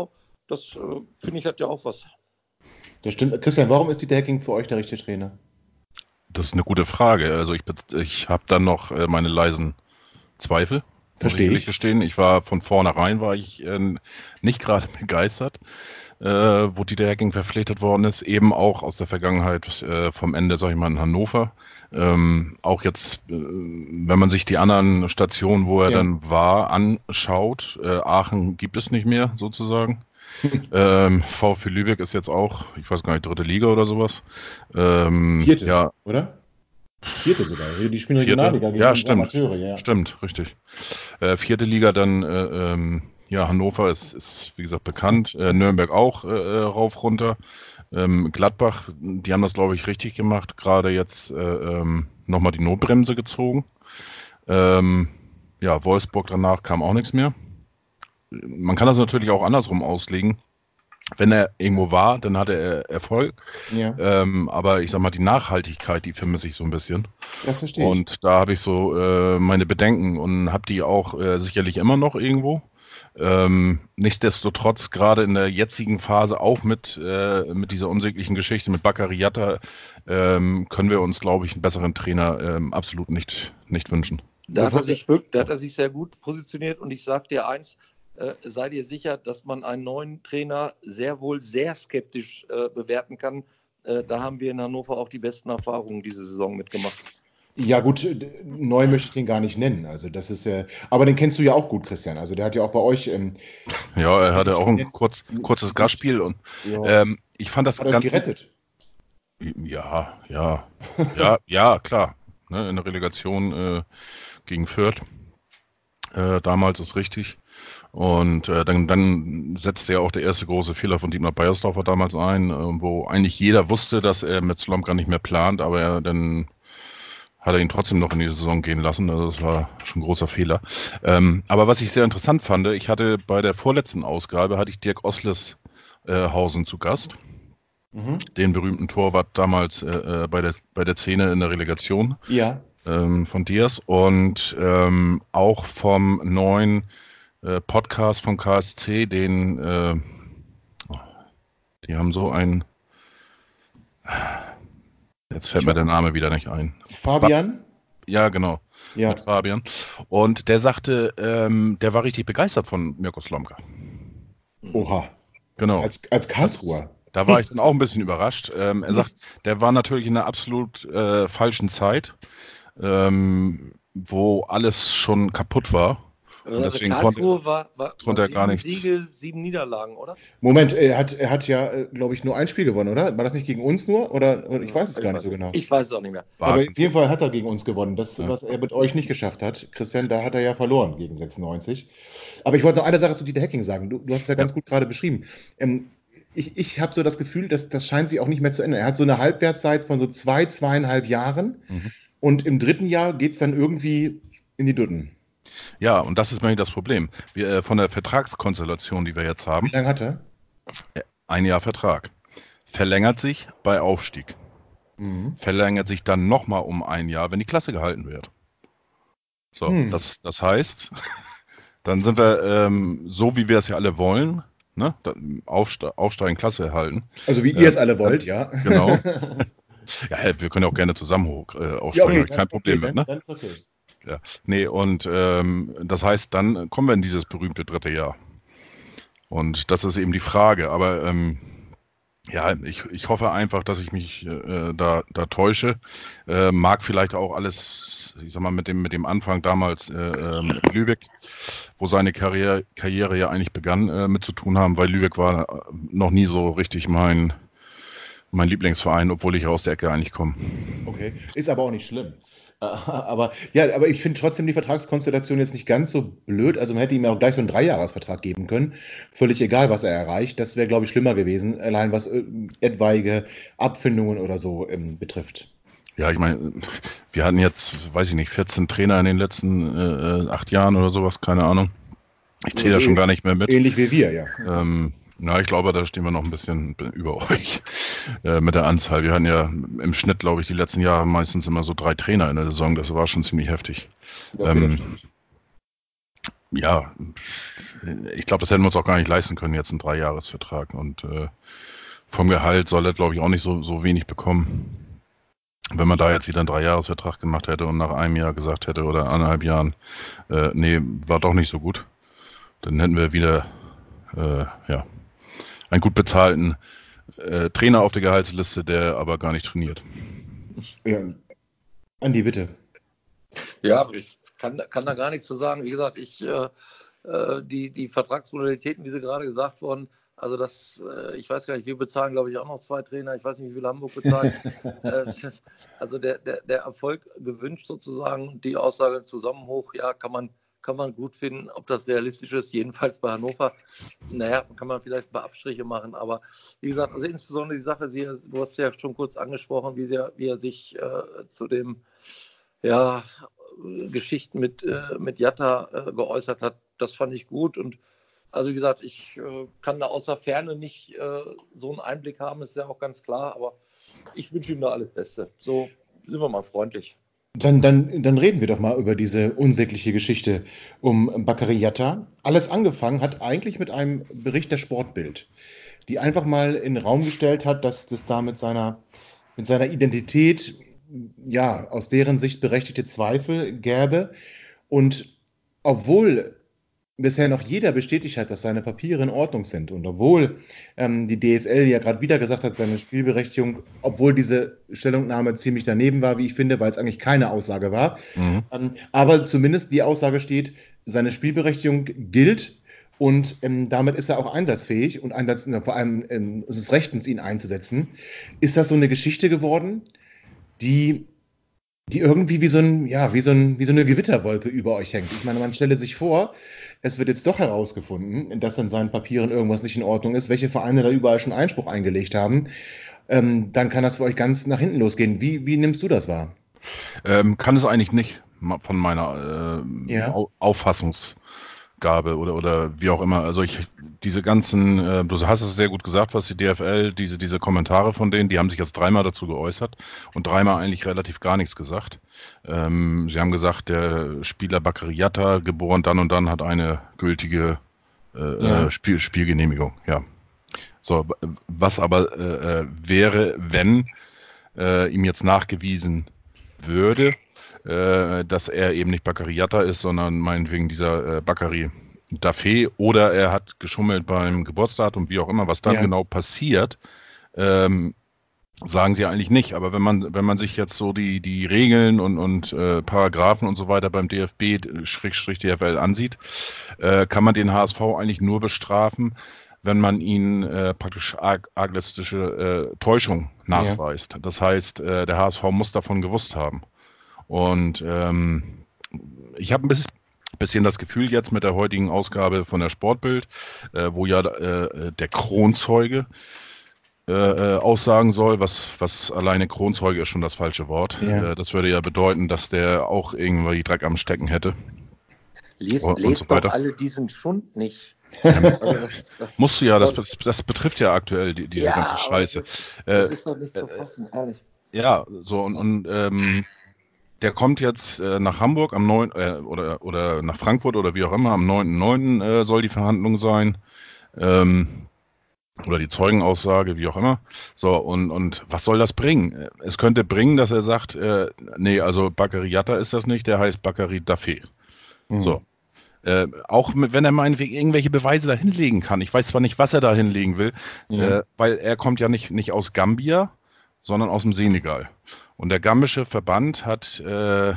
das finde ich hat ja auch was.
Das stimmt. Christian, warum ist Dieter Hacking für euch der richtige Trainer?
Das ist eine gute Frage. Also ich, ich habe dann noch äh, meine leisen Zweifel.
Verstehe
ich. Gestehen. Ich war von vornherein war ich äh, nicht gerade begeistert, äh, wo Dieter Hacking verpflichtet worden ist. Eben auch aus der Vergangenheit äh, vom Ende, sag ich mal, in Hannover. Ähm, auch jetzt, äh, wenn man sich die anderen Stationen, wo er ja. dann war, anschaut. Äh, Aachen gibt es nicht mehr sozusagen. ähm, VfB Lübeck ist jetzt auch, ich weiß gar nicht, dritte Liga oder sowas.
Ähm, Vierte, ja. oder? Vierte sogar. Die spielen Regionalliga
gegen ja, stimmt. Amateure. Ja, stimmt, richtig. Äh, vierte Liga dann, äh, ähm, ja, Hannover ist, ist, wie gesagt, bekannt. Äh, Nürnberg auch äh, äh, rauf, runter. Ähm, Gladbach, die haben das, glaube ich, richtig gemacht. Gerade jetzt äh, ähm, nochmal die Notbremse gezogen. Ähm, ja, Wolfsburg danach kam auch nichts mehr man kann das natürlich auch andersrum auslegen. Wenn er irgendwo war, dann hatte er Erfolg. Ja. Ähm, aber ich sag mal, die Nachhaltigkeit, die vermisse ich so ein bisschen.
Das verstehe
ich. Und da habe ich so äh, meine Bedenken und habe die auch äh, sicherlich immer noch irgendwo. Ähm, nichtsdestotrotz, gerade in der jetzigen Phase, auch mit, äh, mit dieser unsäglichen Geschichte mit Baccariata, ähm, können wir uns, glaube ich, einen besseren Trainer ähm, absolut nicht, nicht wünschen.
Da hat, er sich, da hat er sich sehr gut positioniert und ich sage dir eins, äh, sei dir sicher, dass man einen neuen Trainer sehr wohl sehr skeptisch äh, bewerten kann. Äh, da haben wir in Hannover auch die besten Erfahrungen diese Saison mitgemacht.
Ja, gut, neu möchte ich den gar nicht nennen. Also, das ist ja, aber den kennst du ja auch gut, Christian. Also, der hat ja auch bei euch. Ähm,
ja, er hatte auch ein kurz, kurzes Gastspiel und ja. ähm, ich fand das
hat ganz. gerettet.
Ja, ja, ja, ja, klar. Ne, in der Relegation äh, gegen Fürth. Äh, damals ist richtig. Und äh, dann, dann setzte ja auch der erste große Fehler von Dietmar Beiersdorfer damals ein, äh, wo eigentlich jeder wusste, dass er mit Slomka nicht mehr plant, aber er, dann hat er ihn trotzdem noch in die Saison gehen lassen. Also das war schon ein großer Fehler. Ähm, aber was ich sehr interessant fand, ich hatte bei der vorletzten Ausgabe, hatte ich Dirk Ossleshausen äh, zu Gast. Mhm. Den berühmten Torwart damals äh, äh, bei, der, bei der Szene in der Relegation
ja.
ähm, von Diaz und ähm, auch vom neuen äh, Podcast von KSC, den, äh, die haben so ein, jetzt fällt ich mir der Name wieder nicht ein.
Fabian?
Ja, genau.
Ja.
Mit Fabian. Und der sagte, ähm, der war richtig begeistert von Mirko Slomka.
Oha.
Genau.
Als, als Karlsruher.
Da war ich dann auch ein bisschen überrascht. Ähm, er sagt, der war natürlich in einer absolut äh, falschen Zeit, ähm, wo alles schon kaputt war.
Also deswegen Karlsruhe konnte, war, war, konnte er gar nichts. Siege, sieben Niederlagen, oder?
Moment, er hat, er hat ja, äh, glaube ich, nur ein Spiel gewonnen, oder? War das nicht gegen uns nur? Oder, oder ich weiß es ich gar weiß, nicht so genau.
Ich weiß es auch nicht mehr.
War Aber in jedem Fall hat er gegen uns gewonnen. Das, ja. was er mit euch nicht geschafft hat, Christian, da hat er ja verloren gegen 96. Aber ich wollte noch eine Sache zu Dieter Hacking sagen. Du, du hast es ja ganz gut gerade beschrieben. Ähm, ich, ich habe so das Gefühl, dass das scheint sich auch nicht mehr zu ändern. Er hat so eine Halbwertszeit von so zwei, zweieinhalb Jahren. Mhm. Und im dritten Jahr geht es dann irgendwie in die Dutten.
Ja, und das ist nämlich das Problem. Wir, äh, von der Vertragskonstellation, die wir jetzt haben.
Wie lange hat er?
Ein Jahr Vertrag. Verlängert sich bei Aufstieg. Mhm. Verlängert sich dann nochmal um ein Jahr, wenn die Klasse gehalten wird. So, hm. das, das heißt, dann sind wir ähm, so, wie wir es ja alle wollen, ne? Aufste aufsteigen, Klasse erhalten.
Also wie ihr es äh, alle wollt, ja.
Genau. ja, wir können auch gerne zusammen hoch, äh, aufsteigen, ja, okay, kein Problem okay, mit, ne? Dann ist okay. Ja, nee, und ähm, das heißt, dann kommen wir in dieses berühmte dritte Jahr. Und das ist eben die Frage. Aber ähm, ja, ich, ich hoffe einfach, dass ich mich äh, da, da täusche. Äh, mag vielleicht auch alles, ich sag mal, mit dem, mit dem Anfang damals äh, ähm, Lübeck, wo seine Karriere, Karriere ja eigentlich begann, äh, mit zu tun haben, weil Lübeck war äh, noch nie so richtig mein, mein Lieblingsverein, obwohl ich aus der Ecke eigentlich komme.
Okay, ist aber auch nicht schlimm. Aber ja, aber ich finde trotzdem die Vertragskonstellation jetzt nicht ganz so blöd. Also man hätte ihm ja auch gleich so einen Dreijahresvertrag geben können. Völlig egal, was er erreicht. Das wäre, glaube ich, schlimmer gewesen, allein was äh, etwaige Abfindungen oder so ähm, betrifft.
Ja, ich meine, wir hatten jetzt, weiß ich nicht, 14 Trainer in den letzten äh, acht Jahren oder sowas, keine Ahnung. Ich zähle da schon gar nicht mehr mit.
Ähnlich wie wir, ja.
Ähm, na, ich glaube, da stehen wir noch ein bisschen über euch äh, mit der Anzahl. Wir hatten ja im Schnitt, glaube ich, die letzten Jahre meistens immer so drei Trainer in der Saison. Das war schon ziemlich heftig. Ähm, ja, ich glaube, das hätten wir uns auch gar nicht leisten können, jetzt einen Dreijahresvertrag. Und äh, vom Gehalt soll er, glaube ich, auch nicht so, so wenig bekommen. Wenn man da jetzt wieder einen Dreijahresvertrag gemacht hätte und nach einem Jahr gesagt hätte oder anderthalb Jahren, äh, nee, war doch nicht so gut, dann hätten wir wieder, äh, ja, einen gut bezahlten äh, Trainer auf der Gehaltsliste, der aber gar nicht trainiert.
Ja. Andi, bitte.
Ja, ich kann, kann da gar nichts zu sagen. Wie gesagt, ich, äh, äh die, die Vertragsmodalitäten, wie sie gerade gesagt wurden, also das, äh, ich weiß gar nicht, wir bezahlen, glaube ich, auch noch zwei Trainer. Ich weiß nicht, wie viel Hamburg bezahlt. Äh, also der, der, der Erfolg gewünscht sozusagen, die Aussage zusammen hoch, ja, kann man kann man gut finden. Ob das realistisch ist, jedenfalls bei Hannover, naja, kann man vielleicht ein paar Abstriche machen. Aber wie gesagt, also insbesondere die Sache, du hast ja schon kurz angesprochen, wie, er, wie er sich äh, zu dem, ja, Geschichten mit, äh, mit Jatta äh, geäußert hat, das fand ich gut. Und also wie gesagt, ich äh, kann da außer Ferne nicht äh, so einen Einblick haben, ist ja auch ganz klar, aber ich wünsche ihm da alles Beste. So sind wir mal freundlich.
Dann, dann, dann reden wir doch mal über diese unsägliche Geschichte um Bakary Yatta. Alles angefangen hat eigentlich mit einem Bericht der Sportbild, die einfach mal in den Raum gestellt hat, dass das da mit seiner, mit seiner Identität, ja, aus deren Sicht berechtigte Zweifel gäbe. Und obwohl bisher noch jeder bestätigt hat, dass seine Papiere in Ordnung sind. Und obwohl ähm, die DFL ja gerade wieder gesagt hat, seine Spielberechtigung, obwohl diese Stellungnahme ziemlich daneben war, wie ich finde, weil es eigentlich keine Aussage war. Mhm. Ähm, aber zumindest die Aussage steht, seine Spielberechtigung gilt und ähm, damit ist er auch einsatzfähig und Einsatz, vor allem ähm, ist es rechtens, ihn einzusetzen. Ist das so eine Geschichte geworden, die die irgendwie wie so, ein, ja, wie, so ein, wie so eine Gewitterwolke über euch hängt. Ich meine, man stelle sich vor, es wird jetzt doch herausgefunden, dass in seinen Papieren irgendwas nicht in Ordnung ist, welche Vereine da überall schon Einspruch eingelegt haben, ähm, dann kann das für euch ganz nach hinten losgehen. Wie, wie nimmst du das wahr?
Ähm, kann es eigentlich nicht von meiner äh, ja. Auffassungsgabe oder, oder wie auch immer. Also ich, diese ganzen, äh, du hast es sehr gut gesagt, was die DFL, diese, diese Kommentare von denen, die haben sich jetzt dreimal dazu geäußert und dreimal eigentlich relativ gar nichts gesagt. Ähm, sie haben gesagt, der Spieler Bakariata, geboren dann und dann, hat eine gültige äh, ja. Äh, Spiel, Spielgenehmigung. Ja. So, was aber äh, äh, wäre, wenn äh, ihm jetzt nachgewiesen würde, äh, dass er eben nicht Bakariata ist, sondern meinetwegen dieser äh, Bakari Daffé oder er hat geschummelt beim Geburtsdatum, wie auch immer, was dann ja. genau passiert, ähm, sagen sie eigentlich nicht. Aber wenn man, wenn man sich jetzt so die, die Regeln und, und äh, Paragraphen und so weiter beim DFB-DFL ansieht, äh, kann man den HSV eigentlich nur bestrafen, wenn man ihnen äh, praktisch arg arglistische äh, Täuschung nachweist. Ja. Das heißt, äh, der HSV muss davon gewusst haben. Und ähm, ich habe ein bisschen bisschen das Gefühl jetzt mit der heutigen Ausgabe von der Sportbild, äh, wo ja äh, der Kronzeuge äh, äh, aussagen soll, was, was alleine Kronzeuge ist schon das falsche Wort. Ja. Äh, das würde ja bedeuten, dass der auch irgendwie Dreck am Stecken hätte.
Lest, und, lest und so doch alle diesen Schund nicht.
Musst du ja, das, das betrifft ja aktuell die, diese
Ja,
ganze Scheiße.
Das,
Äh,
das ist doch nicht zu fassen, ehrlich.
Ja, so und, und ähm, der kommt jetzt äh, nach Hamburg am 9. Äh, oder, oder nach Frankfurt oder wie auch immer, am 9.9. Äh, soll die Verhandlung sein. Ähm, oder die Zeugenaussage, wie auch immer. So, und, und was soll das bringen? Es könnte bringen, dass er sagt, äh, nee, also Bakary Yatta ist das nicht, der heißt Bakary Dafé.
Mhm.
So. Äh, auch mit, wenn er meinetwegen irgendwelche Beweise da hinlegen kann. Ich weiß zwar nicht, was er da hinlegen will,
Ja.
äh, weil er kommt ja nicht, nicht aus Gambia, sondern aus dem Senegal. Und der gambische Verband hat äh,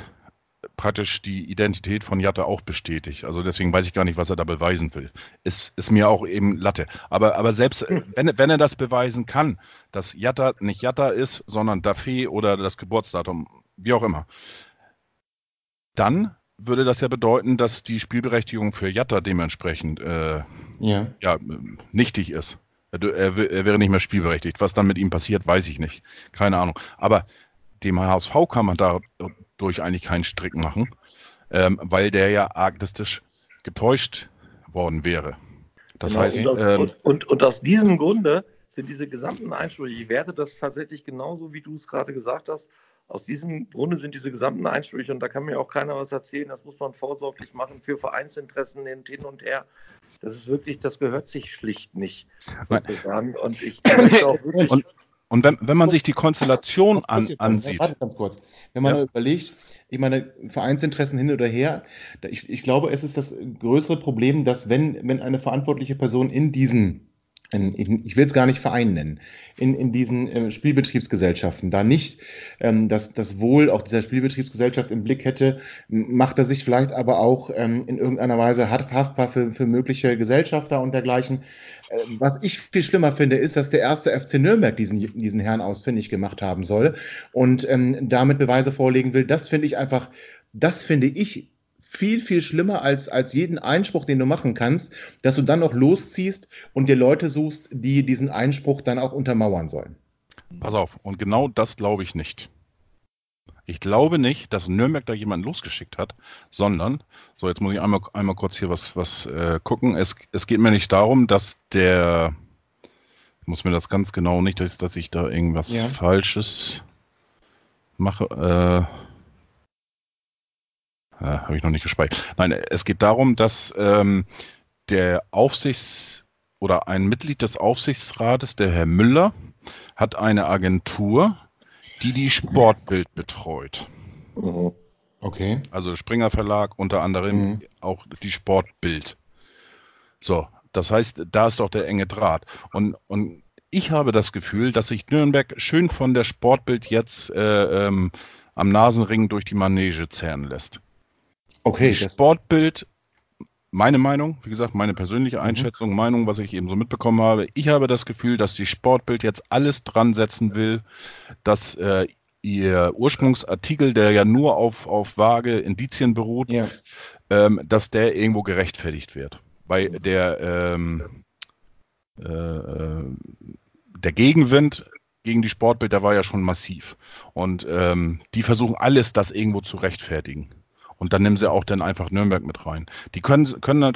praktisch die Identität von Jatta auch bestätigt. Also deswegen weiß ich gar nicht, was er da beweisen will. Ist, ist mir auch eben Latte. Aber, aber selbst äh, wenn, wenn er das beweisen kann, dass Jatta nicht Jatta ist, sondern Dafé oder das Geburtsdatum, wie auch immer, dann würde das ja bedeuten, dass die Spielberechtigung für Jatta dementsprechend äh,
Ja.
ja, ähm, nichtig ist. Er, er, er wäre nicht mehr spielberechtigt. Was dann mit ihm passiert, weiß ich nicht. Keine Ahnung. Aber dem HSV kann man dadurch eigentlich keinen Strick machen, ähm, weil der ja arglistisch getäuscht worden wäre. Das
Genau,
heißt,
und, aus,
ähm,
und, und, aus diesem Grunde sind diese gesamten Einsprüche, ich werte das tatsächlich genauso, wie du es gerade gesagt hast, aus diesem Grunde sind diese gesamten Einsprüche, und da kann mir auch keiner was erzählen, das muss man vorsorglich machen für Vereinsinteressen hin und her. Das ist wirklich, das gehört sich schlicht nicht, sozusagen. Und ich möchte auch wirklich.
und, und wenn, wenn man sich die Konstellation an, ansieht,
Warte ganz kurz. Wenn man
Ja.
überlegt, ich meine, Vereinsinteressen hin oder her, ich, ich glaube, es ist das größere Problem, dass wenn, wenn eine verantwortliche Person in diesen, in, in, ich will es gar nicht Verein nennen, in, in diesen äh, Spielbetriebsgesellschaften da nicht ähm, das, das Wohl auch dieser Spielbetriebsgesellschaft im Blick hätte, macht er sich vielleicht aber auch ähm, in irgendeiner Weise haft- haftbar für, für mögliche Gesellschafter und dergleichen. Äh, Was ich viel schlimmer finde, ist, dass der erste FC Nürnberg diesen, diesen Herrn ausfindig gemacht haben soll und ähm, damit Beweise vorlegen will. Das finde ich einfach, das finde ich viel, viel schlimmer als, als jeden Einspruch, den du machen kannst, dass du dann noch losziehst und dir Leute suchst, die diesen Einspruch dann auch untermauern sollen.
pass auf, und genau das glaube ich nicht. Ich glaube nicht, dass Nürnberg da jemanden losgeschickt hat, sondern, so jetzt muss ich einmal, einmal kurz hier was, was äh, gucken. Es, es geht mir nicht darum, dass der, ich muss mir das ganz genau nicht, dass, dass ich da irgendwas
Ja.
Falsches mache. Äh, äh, Habe ich noch nicht gespeichert. Nein, es geht darum, dass ähm, der Aufsichts- oder ein Mitglied des Aufsichtsrates, der Herr Müller, hat eine Agentur, die die Sportbild betreut.
Mhm.
Okay.
Also Springer Verlag, unter anderem
Mhm.
auch die Sportbild. So, das heißt, da ist doch der enge Draht. Und, und ich habe das Gefühl, dass sich Nürnberg schön von der Sportbild jetzt äh, ähm, am Nasenring durch die Manege zerren lässt.
Okay,
Sportbild, meine Meinung, wie gesagt, meine persönliche Einschätzung, Meinung, was ich eben so mitbekommen habe. Ich habe das Gefühl, dass die Sportbild jetzt alles dran setzen will, dass äh, ihr Ursprungsartikel, der ja nur auf, auf vage Indizien beruht,
ja.
ähm, dass der irgendwo gerechtfertigt wird. Weil der, ähm, äh, äh, der Gegenwind gegen die Sportbild, der war ja schon massiv. Und ähm, die versuchen alles, das irgendwo zu rechtfertigen. Und dann nehmen sie auch dann einfach Nürnberg mit rein. Die können, können das,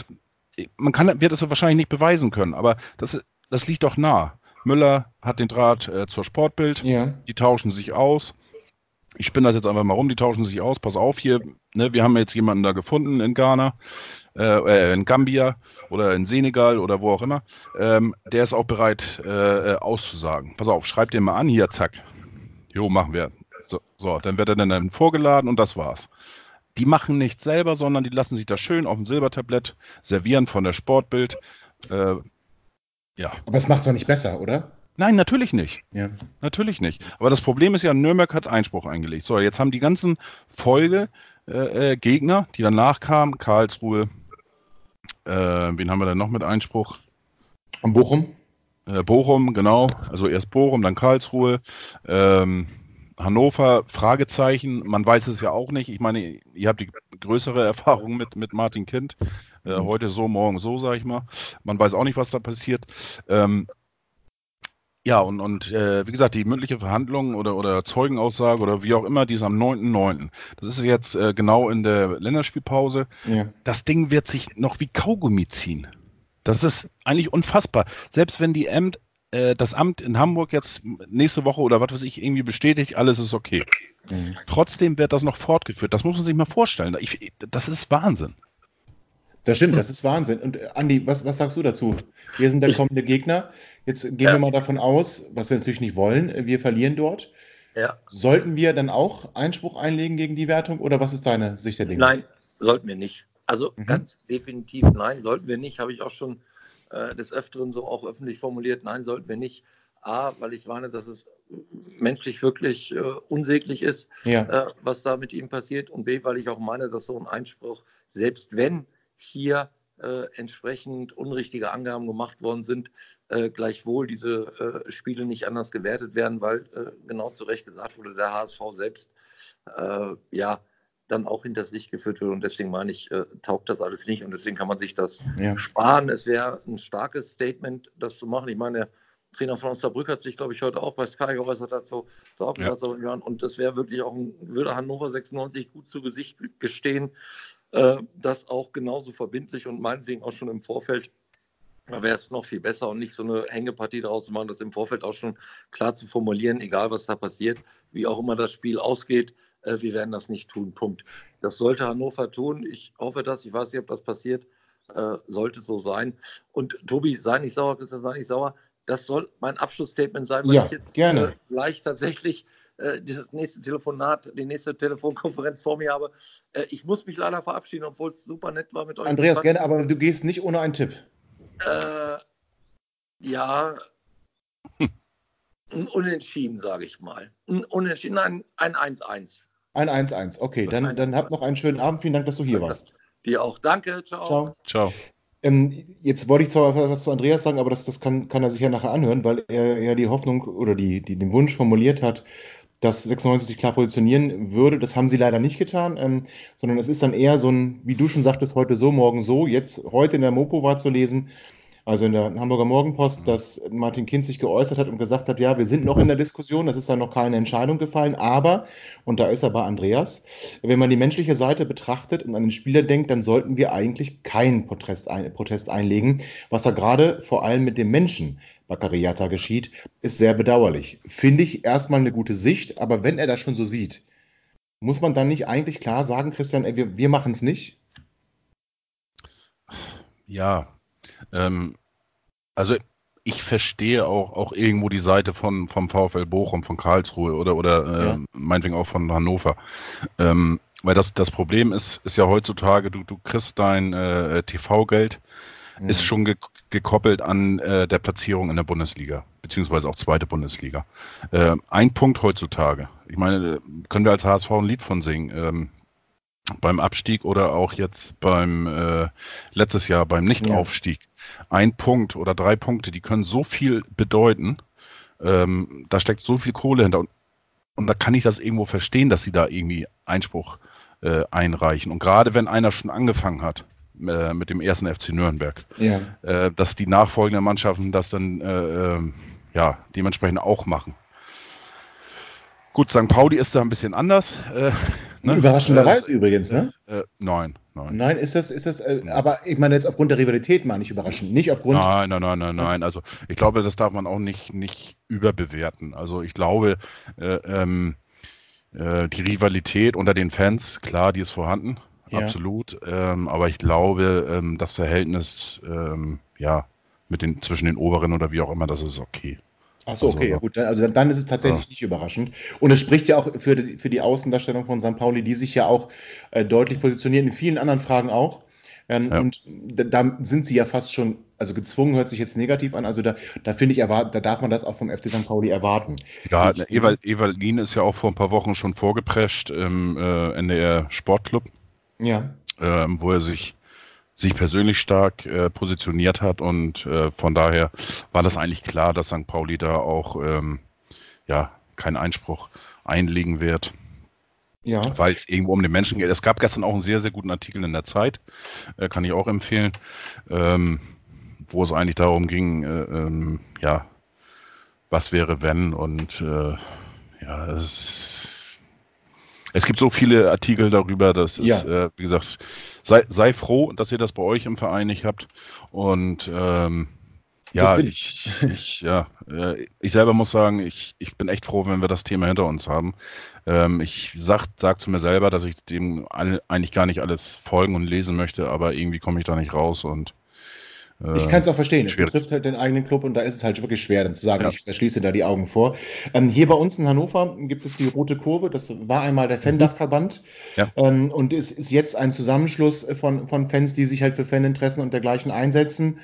man kann, wird es wahrscheinlich nicht beweisen können, aber das, das liegt doch nah. Müller hat den Draht äh, zur Sportbild,
ja.
die tauschen sich aus. Ich spinne das jetzt einfach mal rum, die tauschen sich aus. Pass auf hier, ne, wir haben jetzt jemanden da gefunden in Ghana, äh, in Gambia oder in Senegal oder wo auch immer. Ähm, der ist auch bereit äh, auszusagen. Pass auf, schreib den mal an, hier, zack. Jo, machen wir. So, so, dann wird er dann vorgeladen und das war's. Die machen nichts selber, sondern die lassen sich das schön auf dem Silbertablett servieren von der Sportbild. Äh, ja.
Aber es macht es doch nicht besser, oder?
Nein, natürlich nicht.
Ja.
Natürlich nicht. Aber das Problem ist ja, Nürnberg hat Einspruch eingelegt. So, jetzt haben die ganzen Folge äh, äh, Gegner, die danach kamen, Karlsruhe, äh, wen haben wir denn noch mit Einspruch?
Bochum?
Äh, Bochum, genau. Also erst Bochum, dann Karlsruhe. Ähm, Hannover, Fragezeichen, man weiß es ja auch nicht. Ich meine, ihr habt die größere Erfahrung mit, mit Martin Kind. Äh, heute so, morgen so, sag ich mal. Man weiß auch nicht, was da passiert. Ähm, ja, und, und äh, wie gesagt, die mündliche Verhandlung oder, oder Zeugenaussage oder wie auch immer, die ist am 9.9. Das ist jetzt äh, genau in der Länderspielpause.
Ja.
Das Ding wird sich noch wie Kaugummi ziehen. Das ist eigentlich unfassbar. Selbst wenn die Amt, äh, das Amt in Hamburg jetzt nächste Woche oder was weiß ich irgendwie bestätigt, alles ist okay. Mhm. Trotzdem wird das noch fortgeführt. Das muss man sich mal vorstellen. Ich, das ist Wahnsinn.
Das stimmt, das ist Wahnsinn. Und äh, Andi, was, was sagst du dazu? Wir sind der kommende Gegner. Jetzt gehen ja. wir mal davon aus, was wir natürlich nicht wollen, wir verlieren dort. Ja. Sollten wir dann auch Einspruch einlegen gegen die Wertung oder was ist deine Sicht der Dinge?
Nein, sollten wir nicht. Also mhm. ganz definitiv nein, sollten wir nicht. Habe ich auch schon äh, des Öfteren so auch öffentlich formuliert. Nein, sollten wir nicht. A, weil ich warne, dass es menschlich wirklich äh, unsäglich ist, ja. äh, was da mit ihm passiert. Und B, weil ich auch meine, dass so ein Einspruch, selbst wenn hier äh, entsprechend unrichtige Angaben gemacht worden sind, äh, gleichwohl diese Spiele nicht anders gewertet werden, weil genau zu Recht gesagt wurde, der HSV selbst ja dann auch hinters Licht geführt wird und deswegen meine ich, äh, taugt das alles nicht und deswegen kann man sich das ja. sparen. Es wäre ein starkes Statement, das zu machen. Ich meine, der Trainer von Osnabrück hat sich, glaube ich, heute auch bei Sky geäußert dazu, so, ja. und das wäre wirklich auch ein, würde Hannover 96 gut zu Gesicht gestehen, äh, das auch genauso verbindlich und meinetwegen auch schon im Vorfeld da wäre es noch viel besser und nicht so eine Hängepartie daraus zu machen, das im Vorfeld auch schon klar zu formulieren, egal was da passiert, wie auch immer das Spiel ausgeht, wir werden das nicht tun. Punkt. Das sollte Hannover tun. Ich hoffe das. Ich weiß nicht, ob das passiert. Äh, sollte so sein. Und Tobi, sei nicht sauer, Christian, sei nicht sauer. Das soll mein Abschlussstatement sein, weil
ja,
ich jetzt
gerne.
Äh, gleich tatsächlich äh, dieses nächste Telefonat, die nächste Telefonkonferenz vor mir habe. Äh, ich muss mich leider verabschieden, obwohl es super nett war mit euch.
Andreas, gerne, aber du gehst nicht ohne einen Tipp.
Äh, ja, ein Unentschieden, sage ich mal. Ein Unentschieden, ein 1-1.
Ein 1-1, okay. Dann, dann habt noch einen schönen Abend. Vielen Dank, dass du hier warst.
Dir auch. Danke. Ciao.
Ciao. Ciao. Ähm, jetzt wollte ich zwar was zu Andreas sagen, aber das, das kann, kann er sich ja nachher anhören, weil er ja die Hoffnung oder die, die, den Wunsch formuliert hat, dass 96 sich klar positionieren würde. Das haben sie leider nicht getan, ähm, sondern es ist dann eher so ein, wie du schon sagtest, heute so, morgen so. Jetzt, heute in der Mopo war zu lesen, also in der Hamburger Morgenpost, dass Martin Kind sich geäußert hat und gesagt hat, ja, wir sind noch in der Diskussion, es ist da noch keine Entscheidung gefallen, aber, und da ist er bei Andreas, wenn man die menschliche Seite betrachtet und an den Spieler denkt, dann sollten wir eigentlich keinen Protest, ein, Protest einlegen. Was da gerade vor allem mit dem Menschen Bakariata geschieht, ist sehr bedauerlich. Finde ich erstmal eine gute Sicht, aber wenn er das schon so sieht, muss man dann nicht eigentlich klar sagen, Christian, ey, wir, wir machen es nicht?
Ja, ähm, also ich verstehe auch, auch irgendwo die Seite von, vom VfL Bochum, von Karlsruhe oder, oder äh, ja. meinetwegen auch von Hannover. Ähm, weil das, das Problem ist, ist ja heutzutage, du, du kriegst dein äh, TV-Geld, mhm. ist schon ge gekoppelt an äh, der Platzierung in der Bundesliga, beziehungsweise auch zweite Bundesliga. Äh, ein Punkt heutzutage. Ich meine, können wir als HSV ein Lied von singen. Ähm, beim Abstieg oder auch jetzt beim äh, letztes Jahr beim Nichtaufstieg. Ein Punkt oder drei Punkte, die können so viel bedeuten. Ähm, da steckt so viel Kohle hinter. Und, und, da kann ich das irgendwo verstehen, dass sie da irgendwie Einspruch äh, einreichen. Und gerade wenn einer schon angefangen hat äh, mit dem ersten FC Nürnberg, ja. Äh, dass die nachfolgenden Mannschaften das dann äh, ähm, ja dementsprechend auch machen. Gut, St. Pauli ist da ein bisschen anders.
Äh, ne? Überraschenderweise äh, übrigens, ne?
Nein,
nein. Nein, ist das, ist das, äh, aber ich meine jetzt aufgrund der Rivalität meine ich überraschend, nicht aufgrund.
Nein, nein, nein, nein, nein. Also ich glaube, das darf man auch nicht, nicht überbewerten. Also ich glaube, äh, ähm, äh, die Rivalität unter den Fans, klar, die ist vorhanden, ja. absolut. Ähm, aber ich glaube, ähm, das Verhältnis, ähm, ja, mit den, zwischen den Oberen oder wie auch immer, das ist okay.
Ach so, okay, also, gut. Also dann ist es tatsächlich ja. nicht überraschend. Und es spricht ja auch für die, für die Außendarstellung von St. Pauli, die sich ja auch äh, deutlich positionieren, in vielen anderen Fragen auch. Ähm, ja. Und da, da, sind sie ja fast schon, also gezwungen hört sich jetzt negativ an. Also da, da finde ich, da darf man das auch vom FC St. Pauli erwarten.
Ja, ich, Ewald, Evalin ist ja auch vor ein paar Wochen schon vorgeprescht im äh, NDR Sportclub. Ja. Ähm, wo er sich sich persönlich stark äh, positioniert hat und äh, von daher war das eigentlich klar, dass St. Pauli da auch ähm, ja keinen Einspruch einlegen wird. Ja. Weil es irgendwo um den Menschen geht. Es gab gestern auch einen sehr, sehr guten Artikel in der Zeit, äh, kann ich auch empfehlen, ähm, wo es eigentlich darum ging, äh, ähm, ja, was wäre wenn und äh, ja, es, es gibt so viele Artikel darüber, dass es, ja. äh, wie gesagt, sei, sei froh, dass ihr das bei euch im Verein nicht habt. Und ähm, ja, ich, ich, ja, äh, ich selber muss sagen, ich, ich bin echt froh, wenn wir das Thema hinter uns haben. Ähm, ich sag, sag zu mir selber, dass ich dem eigentlich gar nicht alles folgen und lesen möchte, aber irgendwie komme ich da nicht raus und
ich äh, kann es auch verstehen. Es betrifft halt den eigenen Club und da ist es halt wirklich schwer, dann zu sagen, ja. ich verschließe da die Augen vor. Ähm, hier bei uns in Hannover gibt es die Rote Kurve. Das war einmal der Fandachverband ja. ähm, und es ist jetzt ein Zusammenschluss von, von Fans, die sich halt für Faninteressen und dergleichen einsetzen.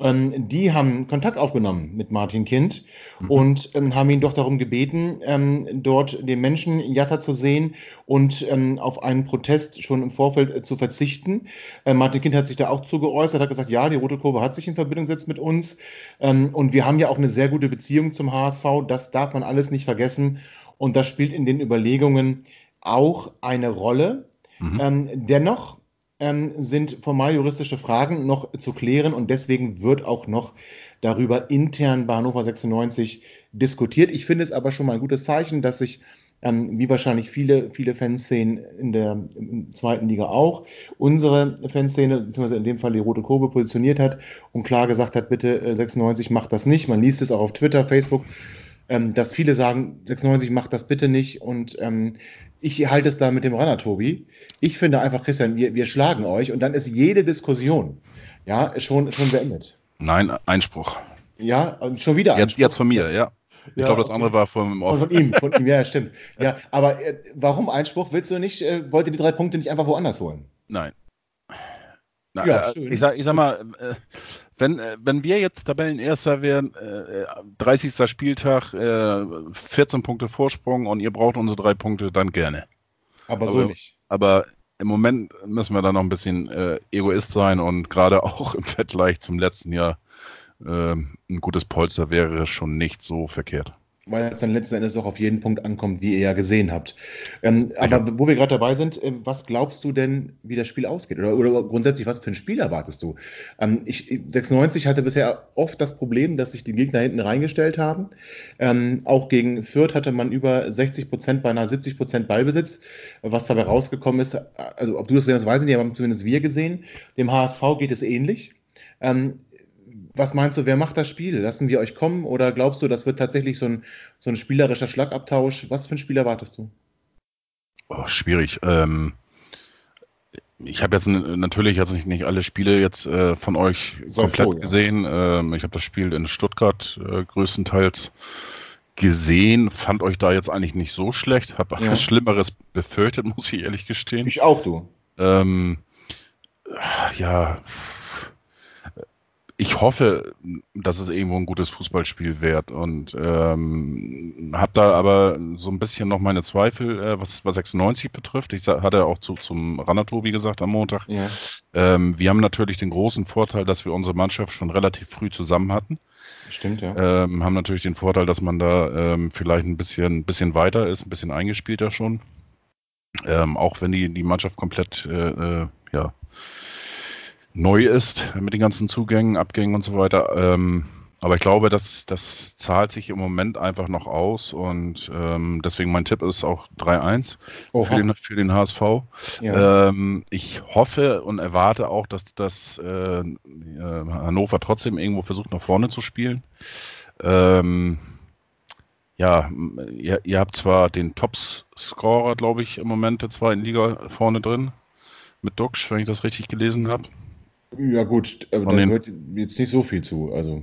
Ähm, die haben Kontakt aufgenommen mit Martin Kind mhm. und ähm, haben ihn doch darum gebeten, ähm, dort den Menschen Jatta zu sehen und ähm, auf einen Protest schon im Vorfeld äh, zu verzichten. Äh, Martin Kind hat sich da auch zugeäußert, hat gesagt, ja, die Rote Kurve hat sich in Verbindung gesetzt mit uns ähm, und wir haben ja auch eine sehr gute Beziehung zum HSV. Das darf man alles nicht vergessen und das spielt in den Überlegungen auch eine Rolle. Mhm. Ähm, dennoch ähm, sind formal juristische Fragen noch zu klären und deswegen wird auch noch darüber intern bei Hannover 96 diskutiert. Ich finde es aber schon mal ein gutes Zeichen, dass sich ähm, wie wahrscheinlich viele, viele Fanszenen in der zweiten Liga auch, unsere Fanszene, beziehungsweise in dem Fall die Rote Kurve, positioniert hat und klar gesagt hat, bitte äh, 96 macht das nicht. Man liest es auch auf Twitter, Facebook, ähm, dass viele sagen, 96 macht das bitte nicht und ähm, ich halte es da mit dem Runner, Tobi. Ich finde einfach, Christian, wir, wir schlagen euch und dann ist jede Diskussion ja schon, schon beendet.
Nein, Einspruch.
Ja, schon wieder
Einspruch. Jetzt, jetzt von mir, ja. Ich ja, glaube, das okay. andere war vom
von, von ihm, von ihm, ja, stimmt. Ja, aber äh, warum Einspruch? Willst du nicht, äh, wollt ihr die drei Punkte nicht einfach woanders holen?
Nein. Na, ja, äh, ich, sag, ich sag mal, äh, wenn, äh, wenn wir jetzt Tabellenerster wären, äh, 30. Spieltag, äh, 14 Punkte Vorsprung und ihr braucht unsere drei Punkte, dann gerne.
Aber, aber so nicht.
Aber im Moment müssen wir da noch ein bisschen äh, Egoist sein und gerade auch im Vergleich zum letzten Jahr äh, ein gutes Polster wäre schon nicht so verkehrt
weil es dann letzten Endes auch auf jeden Punkt ankommt, wie ihr ja gesehen habt. Ähm, aber wo wir gerade dabei sind, äh, was glaubst du denn, wie das Spiel ausgeht? Oder, oder grundsätzlich, was für ein Spiel erwartest du? Ähm, ich, 96 hatte bisher oft das Problem, dass sich die Gegner hinten reingestellt haben. Ähm, auch gegen Fürth hatte man über 60 Prozent, beinahe 70 Prozent Ballbesitz. Was dabei rausgekommen ist, also ob du das gesehen hast, weiß ich nicht, aber zumindest wir gesehen. Dem HSV geht es ähnlich. Ähm, was meinst du, wer macht das Spiel? Lassen wir euch kommen oder glaubst du, das wird tatsächlich so ein, so ein spielerischer Schlagabtausch? Was für ein Spiel erwartest du?
Oh, schwierig. Ähm, ich habe jetzt natürlich jetzt nicht, nicht alle Spiele jetzt äh, von euch Sei komplett froh, ja. gesehen. Ähm, ich habe das Spiel in Stuttgart äh, größtenteils gesehen, fand euch da jetzt eigentlich nicht so schlecht, habe ja. was Schlimmeres befürchtet, muss ich ehrlich gestehen.
Ich auch, du.
Ähm, ja, ich hoffe, dass es irgendwo ein gutes Fußballspiel wird und ähm, habe da aber so ein bisschen noch meine Zweifel, äh, was, was 96 betrifft. Ich hatte auch zu, zum Ranatobi gesagt am Montag. Ja. Ähm, wir haben natürlich den großen Vorteil, dass wir unsere Mannschaft schon relativ früh zusammen hatten.
Stimmt, ja.
Ähm, haben natürlich den Vorteil, dass man da ähm, vielleicht ein bisschen, bisschen weiter ist, ein bisschen eingespielter schon. Ähm, auch wenn die, die Mannschaft komplett äh, äh, ja, neu ist mit den ganzen Zugängen, Abgängen und so weiter. Ähm, aber ich glaube, das, das zahlt sich im Moment einfach noch aus und ähm, deswegen mein Tipp ist auch 3-1 für den, für den HSV. Ja. Ähm, ich hoffe und erwarte auch, dass, dass äh, Hannover trotzdem irgendwo versucht, nach vorne zu spielen. Ähm, ja, ihr, ihr, habt zwar den Top-Scorer, glaube ich, im Moment der zweiten Liga vorne drin, mit Duxch, wenn ich das richtig gelesen habe.
Ja, gut, aber da gehört jetzt nicht so viel zu. Also.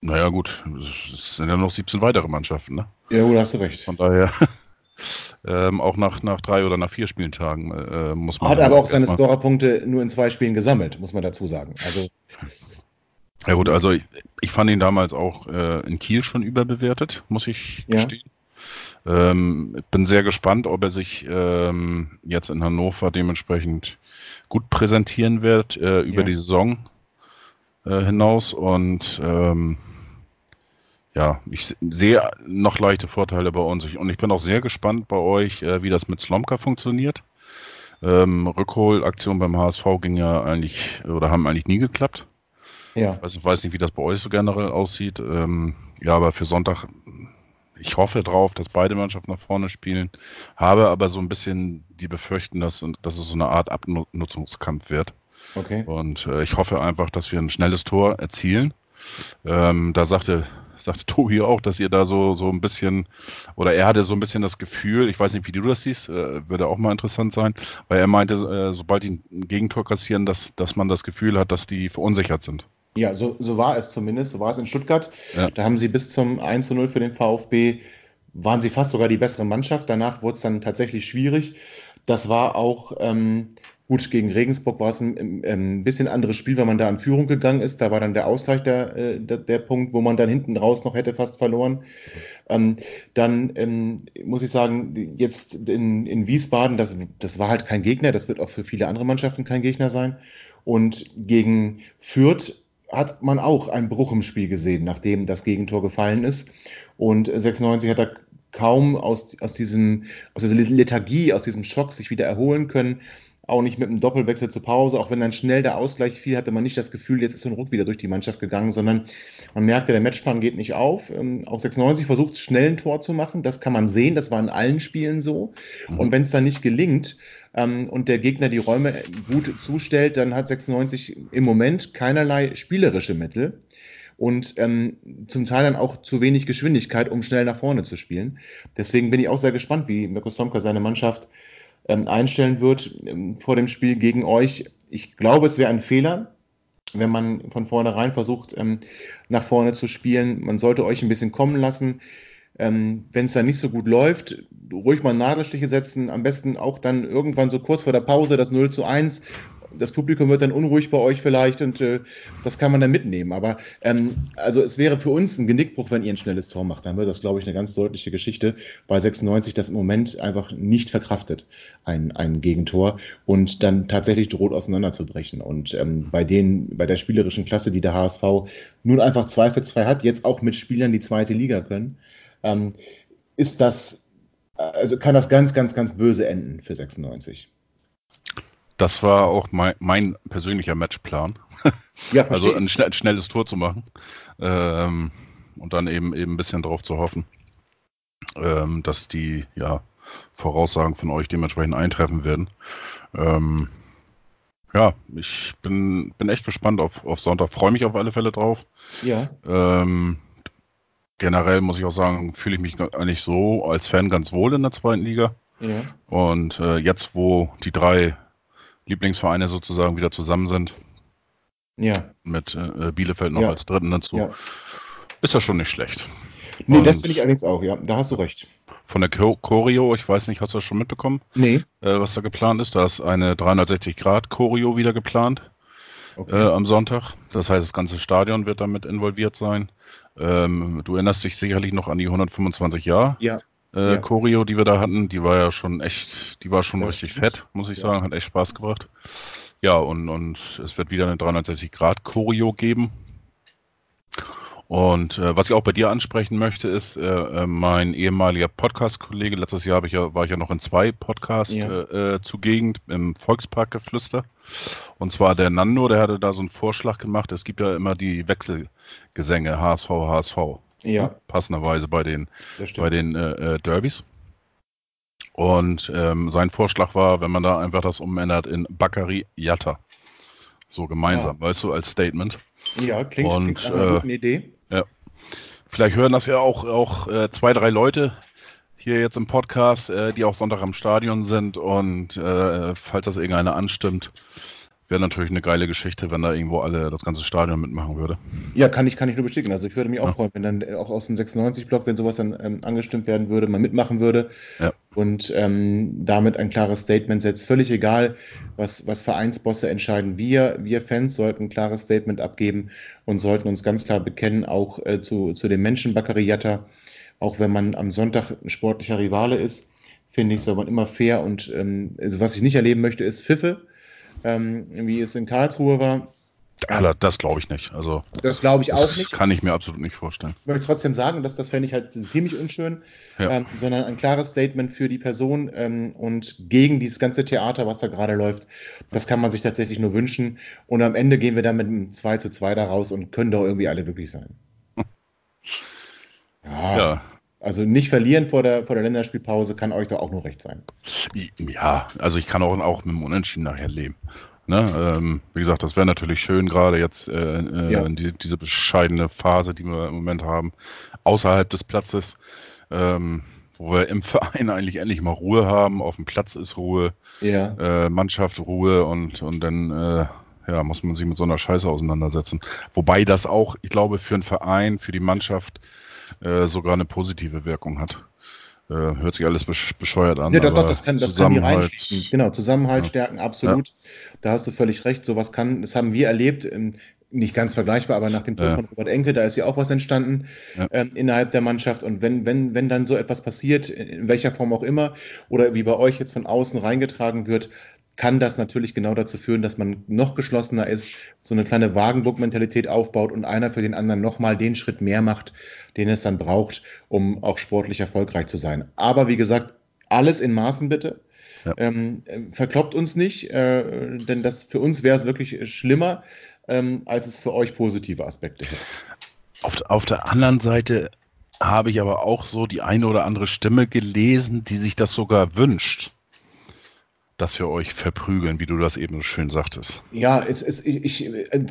Naja, gut, es sind ja noch 17 weitere Mannschaften, ne?
Ja, gut, hast du recht.
Von daher, ähm, auch nach, nach drei oder nach vier Spieltagen äh, muss man.
Hat aber auch seine Scorerpunkte nur in zwei Spielen gesammelt, muss man dazu sagen. Also.
Ja, gut, also ich, ich fand ihn damals auch äh, in Kiel schon überbewertet, muss ich ja. gestehen. Ähm, bin sehr gespannt, ob er sich ähm, jetzt in Hannover dementsprechend gut präsentieren wird äh, über ja. die Saison äh, hinaus und ähm, ja, ich sehe noch leichte Vorteile bei uns und ich bin auch sehr gespannt bei euch, äh, wie das mit Slomka funktioniert. Ähm, Rückholaktion beim HSV ging ja eigentlich oder haben eigentlich nie geklappt. Ja. Also ich weiß nicht, wie das bei euch so generell aussieht. Ähm, ja, aber für Sonntag ich hoffe drauf, dass beide Mannschaften nach vorne spielen, habe aber so ein bisschen die Befürchten, dass, dass es so eine Art Abnutzungskampf wird.
Okay.
Und äh, ich hoffe einfach, dass wir ein schnelles Tor erzielen. Ähm, da sagte, sagte Tobi auch, dass ihr da so, so ein bisschen, oder er hatte so ein bisschen das Gefühl, ich weiß nicht, wie du das siehst, äh, würde auch mal interessant sein, weil er meinte, äh, sobald die ein Gegentor kassieren, dass, dass man das Gefühl hat, dass die verunsichert sind.
Ja, so, so war es zumindest. So war es in Stuttgart.
Ja.
Da haben sie bis zum 1 zu 0 für den VfB, waren sie fast sogar die bessere Mannschaft. Danach wurde es dann tatsächlich schwierig. Das war auch, ähm, gut, gegen Regensburg war es ein, ein bisschen anderes Spiel, weil man da in Führung gegangen ist. Da war dann der Ausgleich der, äh, der, der Punkt, wo man dann hinten raus noch hätte fast verloren. Ähm, dann ähm, muss ich sagen, jetzt in, in Wiesbaden, das, das war halt kein Gegner. Das wird auch für viele andere Mannschaften kein Gegner sein. Und gegen Fürth hat man auch einen Bruch im Spiel gesehen, nachdem das Gegentor gefallen ist. Und 96 hat er kaum aus, aus, diesem, aus dieser Lethargie, aus diesem Schock sich wieder erholen können. Auch nicht mit einem Doppelwechsel zur Pause. Auch wenn dann schnell der Ausgleich fiel, hatte man nicht das Gefühl, jetzt ist so ein Ruck wieder durch die Mannschaft gegangen, sondern man merkte, der Matchplan geht nicht auf. Ähm, auch 96 versucht, schnell ein Tor zu machen. Das kann man sehen. Das war in allen Spielen so. Und wenn es dann nicht gelingt, ähm, und der Gegner die Räume gut zustellt, dann hat 96 im Moment keinerlei spielerische Mittel und ähm, zum Teil dann auch zu wenig Geschwindigkeit, um schnell nach vorne zu spielen. Deswegen bin ich auch sehr gespannt, wie Mirko Slomka seine Mannschaft ähm, einstellen wird ähm, vor dem Spiel gegen euch. Ich glaube, es wäre ein Fehler, wenn man von vornherein versucht, ähm, nach vorne zu spielen. Man sollte euch ein bisschen kommen lassen. Ähm, wenn es dann nicht so gut läuft, ruhig mal Nadelstiche setzen, am besten auch dann irgendwann so kurz vor der Pause das 0 zu 1. Das Publikum wird dann unruhig bei euch vielleicht und äh, das kann man dann mitnehmen. Aber ähm, also es wäre für uns ein Genickbruch, wenn ihr ein schnelles Tor macht. Dann wird das, glaube ich, eine ganz deutliche Geschichte, weil 96 das im Moment einfach nicht verkraftet, ein, ein Gegentor und dann tatsächlich droht auseinanderzubrechen. Und ähm, bei denen, bei der spielerischen Klasse, die der HSV nun einfach zweifelsfrei hat, jetzt auch mit Spielern, die zweite Liga können, ähm, ist das, also kann das ganz, ganz, ganz böse enden für 96.
Das war auch mein, mein persönlicher Matchplan.
Ja,
also ein, schnell, schnelles Tor zu machen ähm, und dann eben, eben ein bisschen darauf zu hoffen, ähm, dass die ja, Voraussagen von euch dementsprechend eintreffen werden. Ähm, ja, ich bin, bin echt gespannt auf, auf Sonntag, freue mich auf alle Fälle drauf.
Ja.
Ähm, generell muss ich auch sagen, fühle ich mich eigentlich so als Fan ganz wohl in der zweiten Liga.
Ja.
Und äh, jetzt, wo die drei Lieblingsvereine sozusagen wieder zusammen sind,
Ja.
mit äh, Bielefeld noch
Ja.
als dritten dazu, ist das schon nicht schlecht.
Nee, das
Und-
finde ich allerdings auch, ja. Da hast du recht.
Von der Cho- Choreo, ich weiß nicht, hast du das schon mitbekommen,
Nee.
äh, was da geplant ist? Da ist eine 360-Grad-Choreo wieder geplant
Okay.
äh, am Sonntag. Das heißt, das ganze Stadion wird damit involviert sein. Ähm, du erinnerst dich sicherlich noch an die 125 Jahre
ja.
äh,
Ja.
Choreo, die wir da hatten, die war ja schon echt, die war schon
Das
richtig
stimmt.
fett, muss ich
Ja.
sagen, hat echt Spaß gebracht. Ja, und, und es wird wieder eine 360 Grad Choreo geben. Und äh, was ich auch bei dir ansprechen möchte, ist äh, äh, mein ehemaliger Podcast-Kollege. Letztes Jahr ich ja, war ich ja noch in zwei Podcasts
Ja.
äh, äh, zugegen im Volksparkgeflüster. Und zwar der Nando, der hatte da so einen Vorschlag gemacht. Es gibt ja immer die Wechselgesänge HSV, HSV.
Ja,
Passenderweise bei den bei den äh, Derbys. Und ähm, sein Vorschlag war, wenn man da einfach das umändert in Bakary Yatta. So gemeinsam, weißt du, als Statement.
ja, klingt,
Und,
klingt nach einer
äh,
guten Idee.
Vielleicht hören das ja auch, auch äh, zwei, drei Leute hier jetzt im Podcast, äh, die auch Sonntag am Stadion sind. Und äh, falls das irgendeiner anstimmt, wäre natürlich eine geile Geschichte, wenn da irgendwo alle das ganze Stadion mitmachen würde.
Ja, kann ich, kann ich nur bestätigen. Also ich würde mich auch
Ja.
freuen, wenn dann äh, auch aus dem 96-Block, wenn sowas dann ähm, angestimmt werden würde, man mitmachen würde
Ja.
und ähm, damit ein klares Statement setzt. Völlig egal, was, was Vereinsbosse entscheiden. Wir, wir Fans sollten ein klares Statement abgeben und sollten uns ganz klar bekennen, auch äh, zu, zu dem Menschen Baccariata. Auch wenn man am Sonntag ein sportlicher Rivale ist, finde ich, soll man immer fair und ähm, also was ich nicht erleben möchte, ist Pfiffe, ähm, wie es in Karlsruhe war.
Alter, das glaube ich nicht. Also
Das glaube ich
das
auch nicht.
kann ich mir absolut nicht vorstellen.
Ich möchte trotzdem sagen, dass das fände ich halt ziemlich unschön,
Ja.
ähm, sondern ein klares Statement für die Person ähm, und gegen dieses ganze Theater, was da gerade läuft. Das kann man sich tatsächlich nur wünschen. Und am Ende gehen wir dann mit einem 2 zu 2 da raus und können doch irgendwie alle glücklich sein. Ja,
Ja,
Also nicht verlieren vor der, vor der Länderspielpause kann euch doch auch nur recht sein.
Ja, also ich kann auch, auch mit dem Unentschieden nachher leben. Ne? Ähm, wie gesagt, das wäre natürlich schön, gerade jetzt äh, äh, ja. die, diese bescheidene Phase, die wir im Moment haben, außerhalb des Platzes, ähm, wo wir im Verein eigentlich endlich mal Ruhe haben. Auf dem Platz ist Ruhe, ja. äh, Mannschaft Ruhe und, und dann äh, ja, muss man sich mit so einer Scheiße auseinandersetzen. Wobei das auch, ich glaube, für einen Verein, für die Mannschaft äh, sogar eine positive Wirkung hat. Äh, hört sich alles bescheuert an.
Ja, doch, doch, das kann, das kann hier reinschließen. Genau, Zusammenhalt ja. stärken, absolut. Ja. Da hast du völlig recht. Sowas kann, das haben wir erlebt. Ähm, nicht ganz vergleichbar, aber nach dem Tod ja. von Robert Enke, da ist ja auch was entstanden ja. ähm, innerhalb der Mannschaft. Und wenn, wenn, wenn dann so etwas passiert, in welcher Form auch immer, oder wie bei euch jetzt von außen reingetragen wird, kann das natürlich genau dazu führen, dass man noch geschlossener ist, so eine kleine Wagenburg-Mentalität aufbaut und einer für den anderen nochmal den Schritt mehr macht, den es dann braucht, um auch sportlich erfolgreich zu sein. Aber wie gesagt, alles in Maßen bitte. Ja. Ähm, verkloppt uns nicht, äh, denn das für uns wäre es wirklich schlimmer, ähm, als es für euch positive Aspekte hätte.
Auf, auf der anderen Seite habe ich aber auch so die eine oder andere Stimme gelesen, die sich das sogar wünscht dass wir euch verprügeln, wie du das eben so schön sagtest.
Ja, es, es, ich,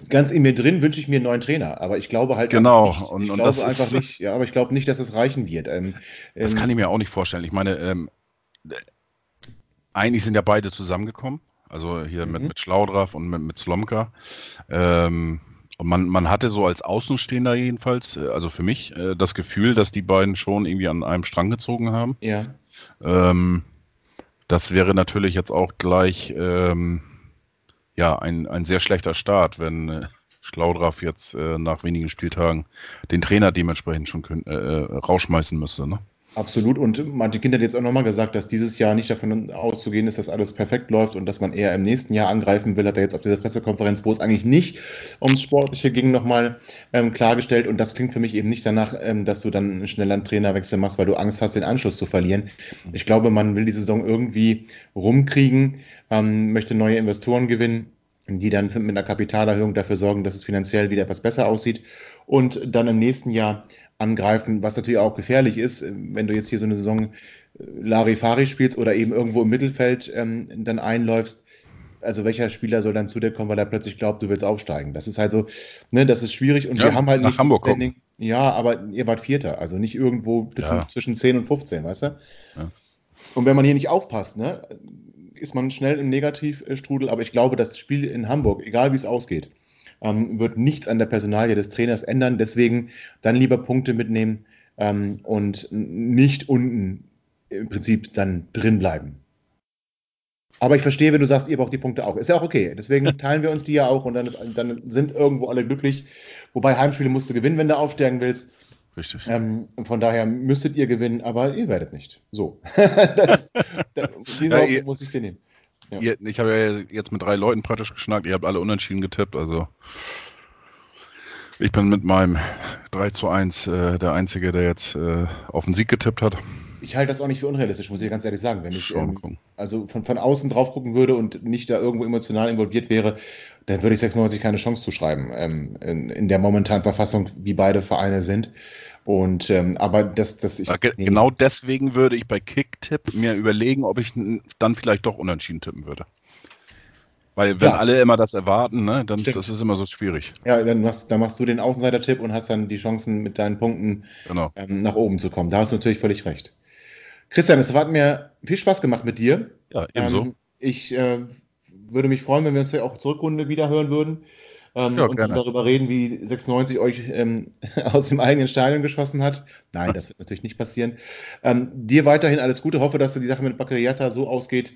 ganz in mir drin wünsche ich mir einen neuen Trainer, aber ich glaube halt
genau.
nicht.
Und,
ich
und
glaube einfach ist, nicht, ja, aber ich glaube nicht, dass es reichen wird. Ähm,
das ähm, kann ich mir auch nicht vorstellen. Ich meine, ähm, eigentlich sind ja beide zusammengekommen. Also hier mhm. mit, mit Schlaudraff und mit, mit Slomka. Ähm, und man, man hatte so als Außenstehender jedenfalls, äh, also für mich, äh, das Gefühl, dass die beiden schon irgendwie an einem Strang gezogen haben.
Ja.
Ähm, das wäre natürlich jetzt auch gleich ähm, ja, ein, ein sehr schlechter Start, wenn äh, Schlaudraff jetzt äh, nach wenigen Spieltagen den Trainer dementsprechend schon können, äh, äh, rausschmeißen müsste. Ne?
Absolut. Und Martin Kind hat jetzt auch nochmal gesagt, dass dieses Jahr nicht davon auszugehen ist, dass alles perfekt läuft und dass man eher im nächsten Jahr angreifen will, hat er jetzt auf dieser Pressekonferenz, wo es eigentlich nicht ums Sportliche ging, nochmal ähm, klargestellt. Und das klingt für mich eben nicht danach, ähm, dass du dann schnell einen Trainerwechsel machst, weil du Angst hast, den Anschluss zu verlieren. Ich glaube, man will die Saison irgendwie rumkriegen, ähm, möchte neue Investoren gewinnen, die dann mit einer Kapitalerhöhung dafür sorgen, dass es finanziell wieder etwas besser aussieht. Und dann im nächsten Jahr angreifen, was natürlich auch gefährlich ist, wenn du jetzt hier so eine Saison äh, Larifari spielst oder eben irgendwo im Mittelfeld ähm, dann einläufst. Also welcher Spieler soll dann zu dir kommen, weil er plötzlich glaubt, du willst aufsteigen? Das ist halt so, ne, das ist schwierig und ja, wir haben halt nicht
Hamburg Standing.
Ja, aber ihr wart Vierter, also nicht irgendwo ja. zwischen 10 und 15, weißt du? Ja. Und wenn man hier nicht aufpasst, ne, ist man schnell im Negativstrudel, aber ich glaube, das Spiel in Hamburg, egal wie es ausgeht, ähm, wird nichts an der Personalie des Trainers ändern. Deswegen dann lieber Punkte mitnehmen ähm, und nicht unten im Prinzip dann drin bleiben. Aber ich verstehe, wenn du sagst, ihr braucht die Punkte auch. Ist ja auch okay. Deswegen teilen wir uns die ja auch und dann, ist, dann sind irgendwo alle glücklich. Wobei Heimspiele musst du gewinnen, wenn du aufsteigen willst.
Richtig.
Ähm, von daher müsstet ihr gewinnen, aber ihr werdet nicht. So. das, das, diese ja, muss ich dir nehmen.
Ja. Ihr, ich habe ja jetzt mit drei Leuten praktisch geschnackt, ihr habt alle unentschieden getippt, also ich bin mit meinem 3 zu 1 äh, der Einzige, der jetzt äh, auf den Sieg getippt hat.
Ich halte das auch nicht für unrealistisch, muss ich ganz ehrlich sagen. Wenn ich ähm, also von, von außen drauf gucken würde und nicht da irgendwo emotional involviert wäre, dann würde ich 96 keine Chance zuschreiben ähm, in, in der momentanen Verfassung, wie beide Vereine sind. Und ähm, aber das, das
ich. Ge nee. Genau deswegen würde ich bei Kicktipp mir überlegen, ob ich dann vielleicht doch unentschieden tippen würde. Weil wenn ja. alle immer das erwarten, ne, dann Stimmt. das ist immer so schwierig.
Ja, dann machst, dann machst du den Außenseiter-Tipp und hast dann die Chancen, mit deinen Punkten genau. ähm, nach oben zu kommen. Da hast du natürlich völlig recht. Christian, es hat mir viel Spaß gemacht mit dir.
Ja, ebenso.
Ähm, ich äh, würde mich freuen, wenn wir uns auch Zurückrunde wieder hören würden ähm, ja, und gerne. darüber reden, wie 96 euch ähm, aus dem eigenen Stadion geschossen hat. Nein, das wird natürlich nicht passieren. Ähm, dir weiterhin alles Gute. Hoffe, dass die Sache mit Baccariata so ausgeht,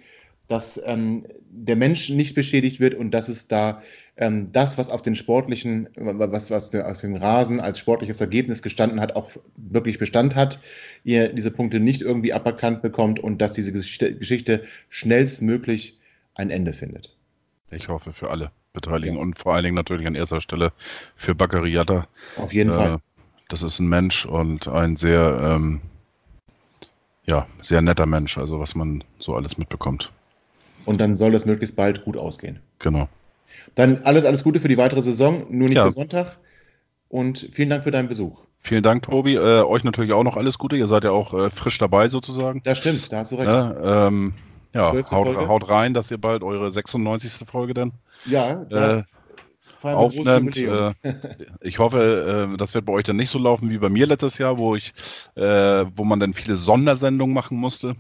dass ähm, der Mensch nicht beschädigt wird und dass es da ähm, das, was auf den sportlichen, was, was auf dem Rasen als sportliches Ergebnis gestanden hat, auch wirklich Bestand hat, ihr diese Punkte nicht irgendwie aberkannt bekommt und dass diese Geschichte schnellstmöglich ein Ende findet.
Ich hoffe für alle beteiligen ja. und vor allen Dingen natürlich an erster Stelle für Baccariata.
Auf jeden äh, Fall.
Das ist ein Mensch und ein sehr, ähm, ja, sehr netter Mensch, also was man so alles mitbekommt.
Und dann soll es möglichst bald gut ausgehen.
Genau.
Dann alles, alles Gute für die weitere Saison, nur nicht ja. für Sonntag. Und vielen Dank für deinen Besuch.
Vielen Dank, Tobi. Äh, euch natürlich auch noch alles Gute. Ihr seid ja auch äh, frisch dabei sozusagen.
Das stimmt, da hast du recht.
Ja, ähm, ja haut, haut, rein, dass ihr bald eure 96. Folge dann
ja,
äh, aufnimmt. Äh, ich hoffe, äh, das wird bei euch dann nicht so laufen wie bei mir letztes Jahr, wo ich, äh, wo man dann viele Sondersendungen machen musste.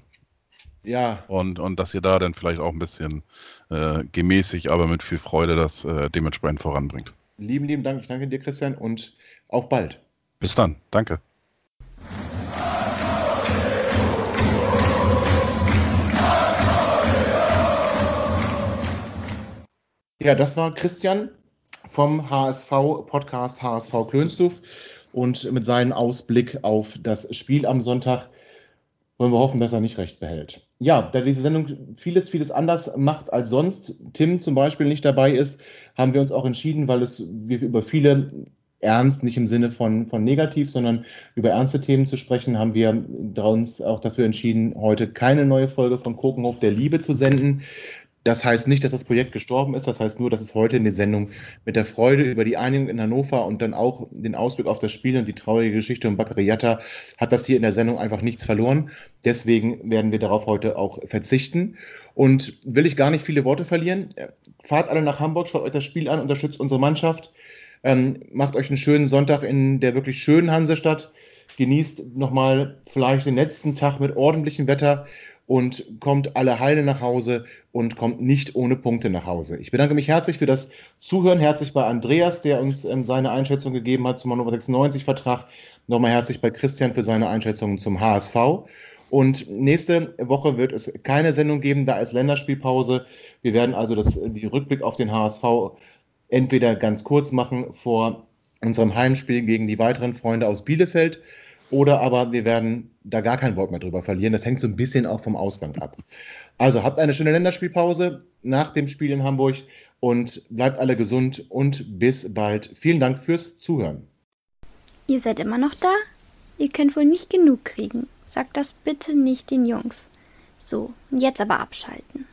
Ja.
Und, und dass ihr da dann vielleicht auch ein bisschen äh, gemäßig, aber mit viel Freude das dementsprechend voranbringt.
Lieben, lieben Dank. Ich danke dir, Christian, und auf bald.
Bis dann. Danke.
Ja, das war Christian vom HSV-Podcast HSV Klönstuf und mit seinem Ausblick auf das Spiel am Sonntag wollen wir hoffen, dass er nicht recht behält. Ja, da diese Sendung vieles, vieles anders macht als sonst, Tim zum Beispiel nicht dabei ist, haben wir uns auch entschieden, weil es wir über viele ernst, nicht im Sinne von, von negativ, sondern über ernste Themen zu sprechen, haben wir uns auch dafür entschieden, heute keine neue Folge von Kokenhof der Liebe zu senden. Das heißt nicht, dass das Projekt gestorben ist. Das heißt nur, dass es heute in der Sendung mit der Freude über die Einigung in Hannover und dann auch den Ausblick auf das Spiel und die traurige Geschichte um Bakariata hat das hier in der Sendung einfach nichts verloren. Deswegen werden wir darauf heute auch verzichten. Und will ich gar nicht viele Worte verlieren. Fahrt alle nach Hamburg, schaut euch das Spiel an, unterstützt unsere Mannschaft. Ähm, macht euch einen schönen Sonntag in der wirklich schönen Hansestadt. Genießt nochmal vielleicht den letzten Tag mit ordentlichem Wetter und kommt alle heile nach Hause und kommt nicht ohne Punkte nach Hause. Ich bedanke mich herzlich für das Zuhören, herzlich bei Andreas, der uns ähm, seine Einschätzung gegeben hat zum Hannover 96 Vertrag. Nochmal herzlich bei Christian für seine Einschätzung zum HSV. Und nächste Woche wird es keine Sendung geben, da ist Länderspielpause. Wir werden also das, die Rückblick auf den HSV entweder ganz kurz machen vor unserem Heimspiel gegen die weiteren Freunde aus Bielefeld oder aber wir werden da gar kein Wort mehr drüber verlieren. Das hängt so ein bisschen auch vom Ausgang ab. Also habt eine schöne Länderspielpause nach dem Spiel in Hamburg und bleibt alle gesund und bis bald. Vielen Dank fürs Zuhören.
Ihr seid immer noch da? Ihr könnt wohl nicht genug kriegen. Sagt das bitte nicht den Jungs. So, jetzt aber abschalten.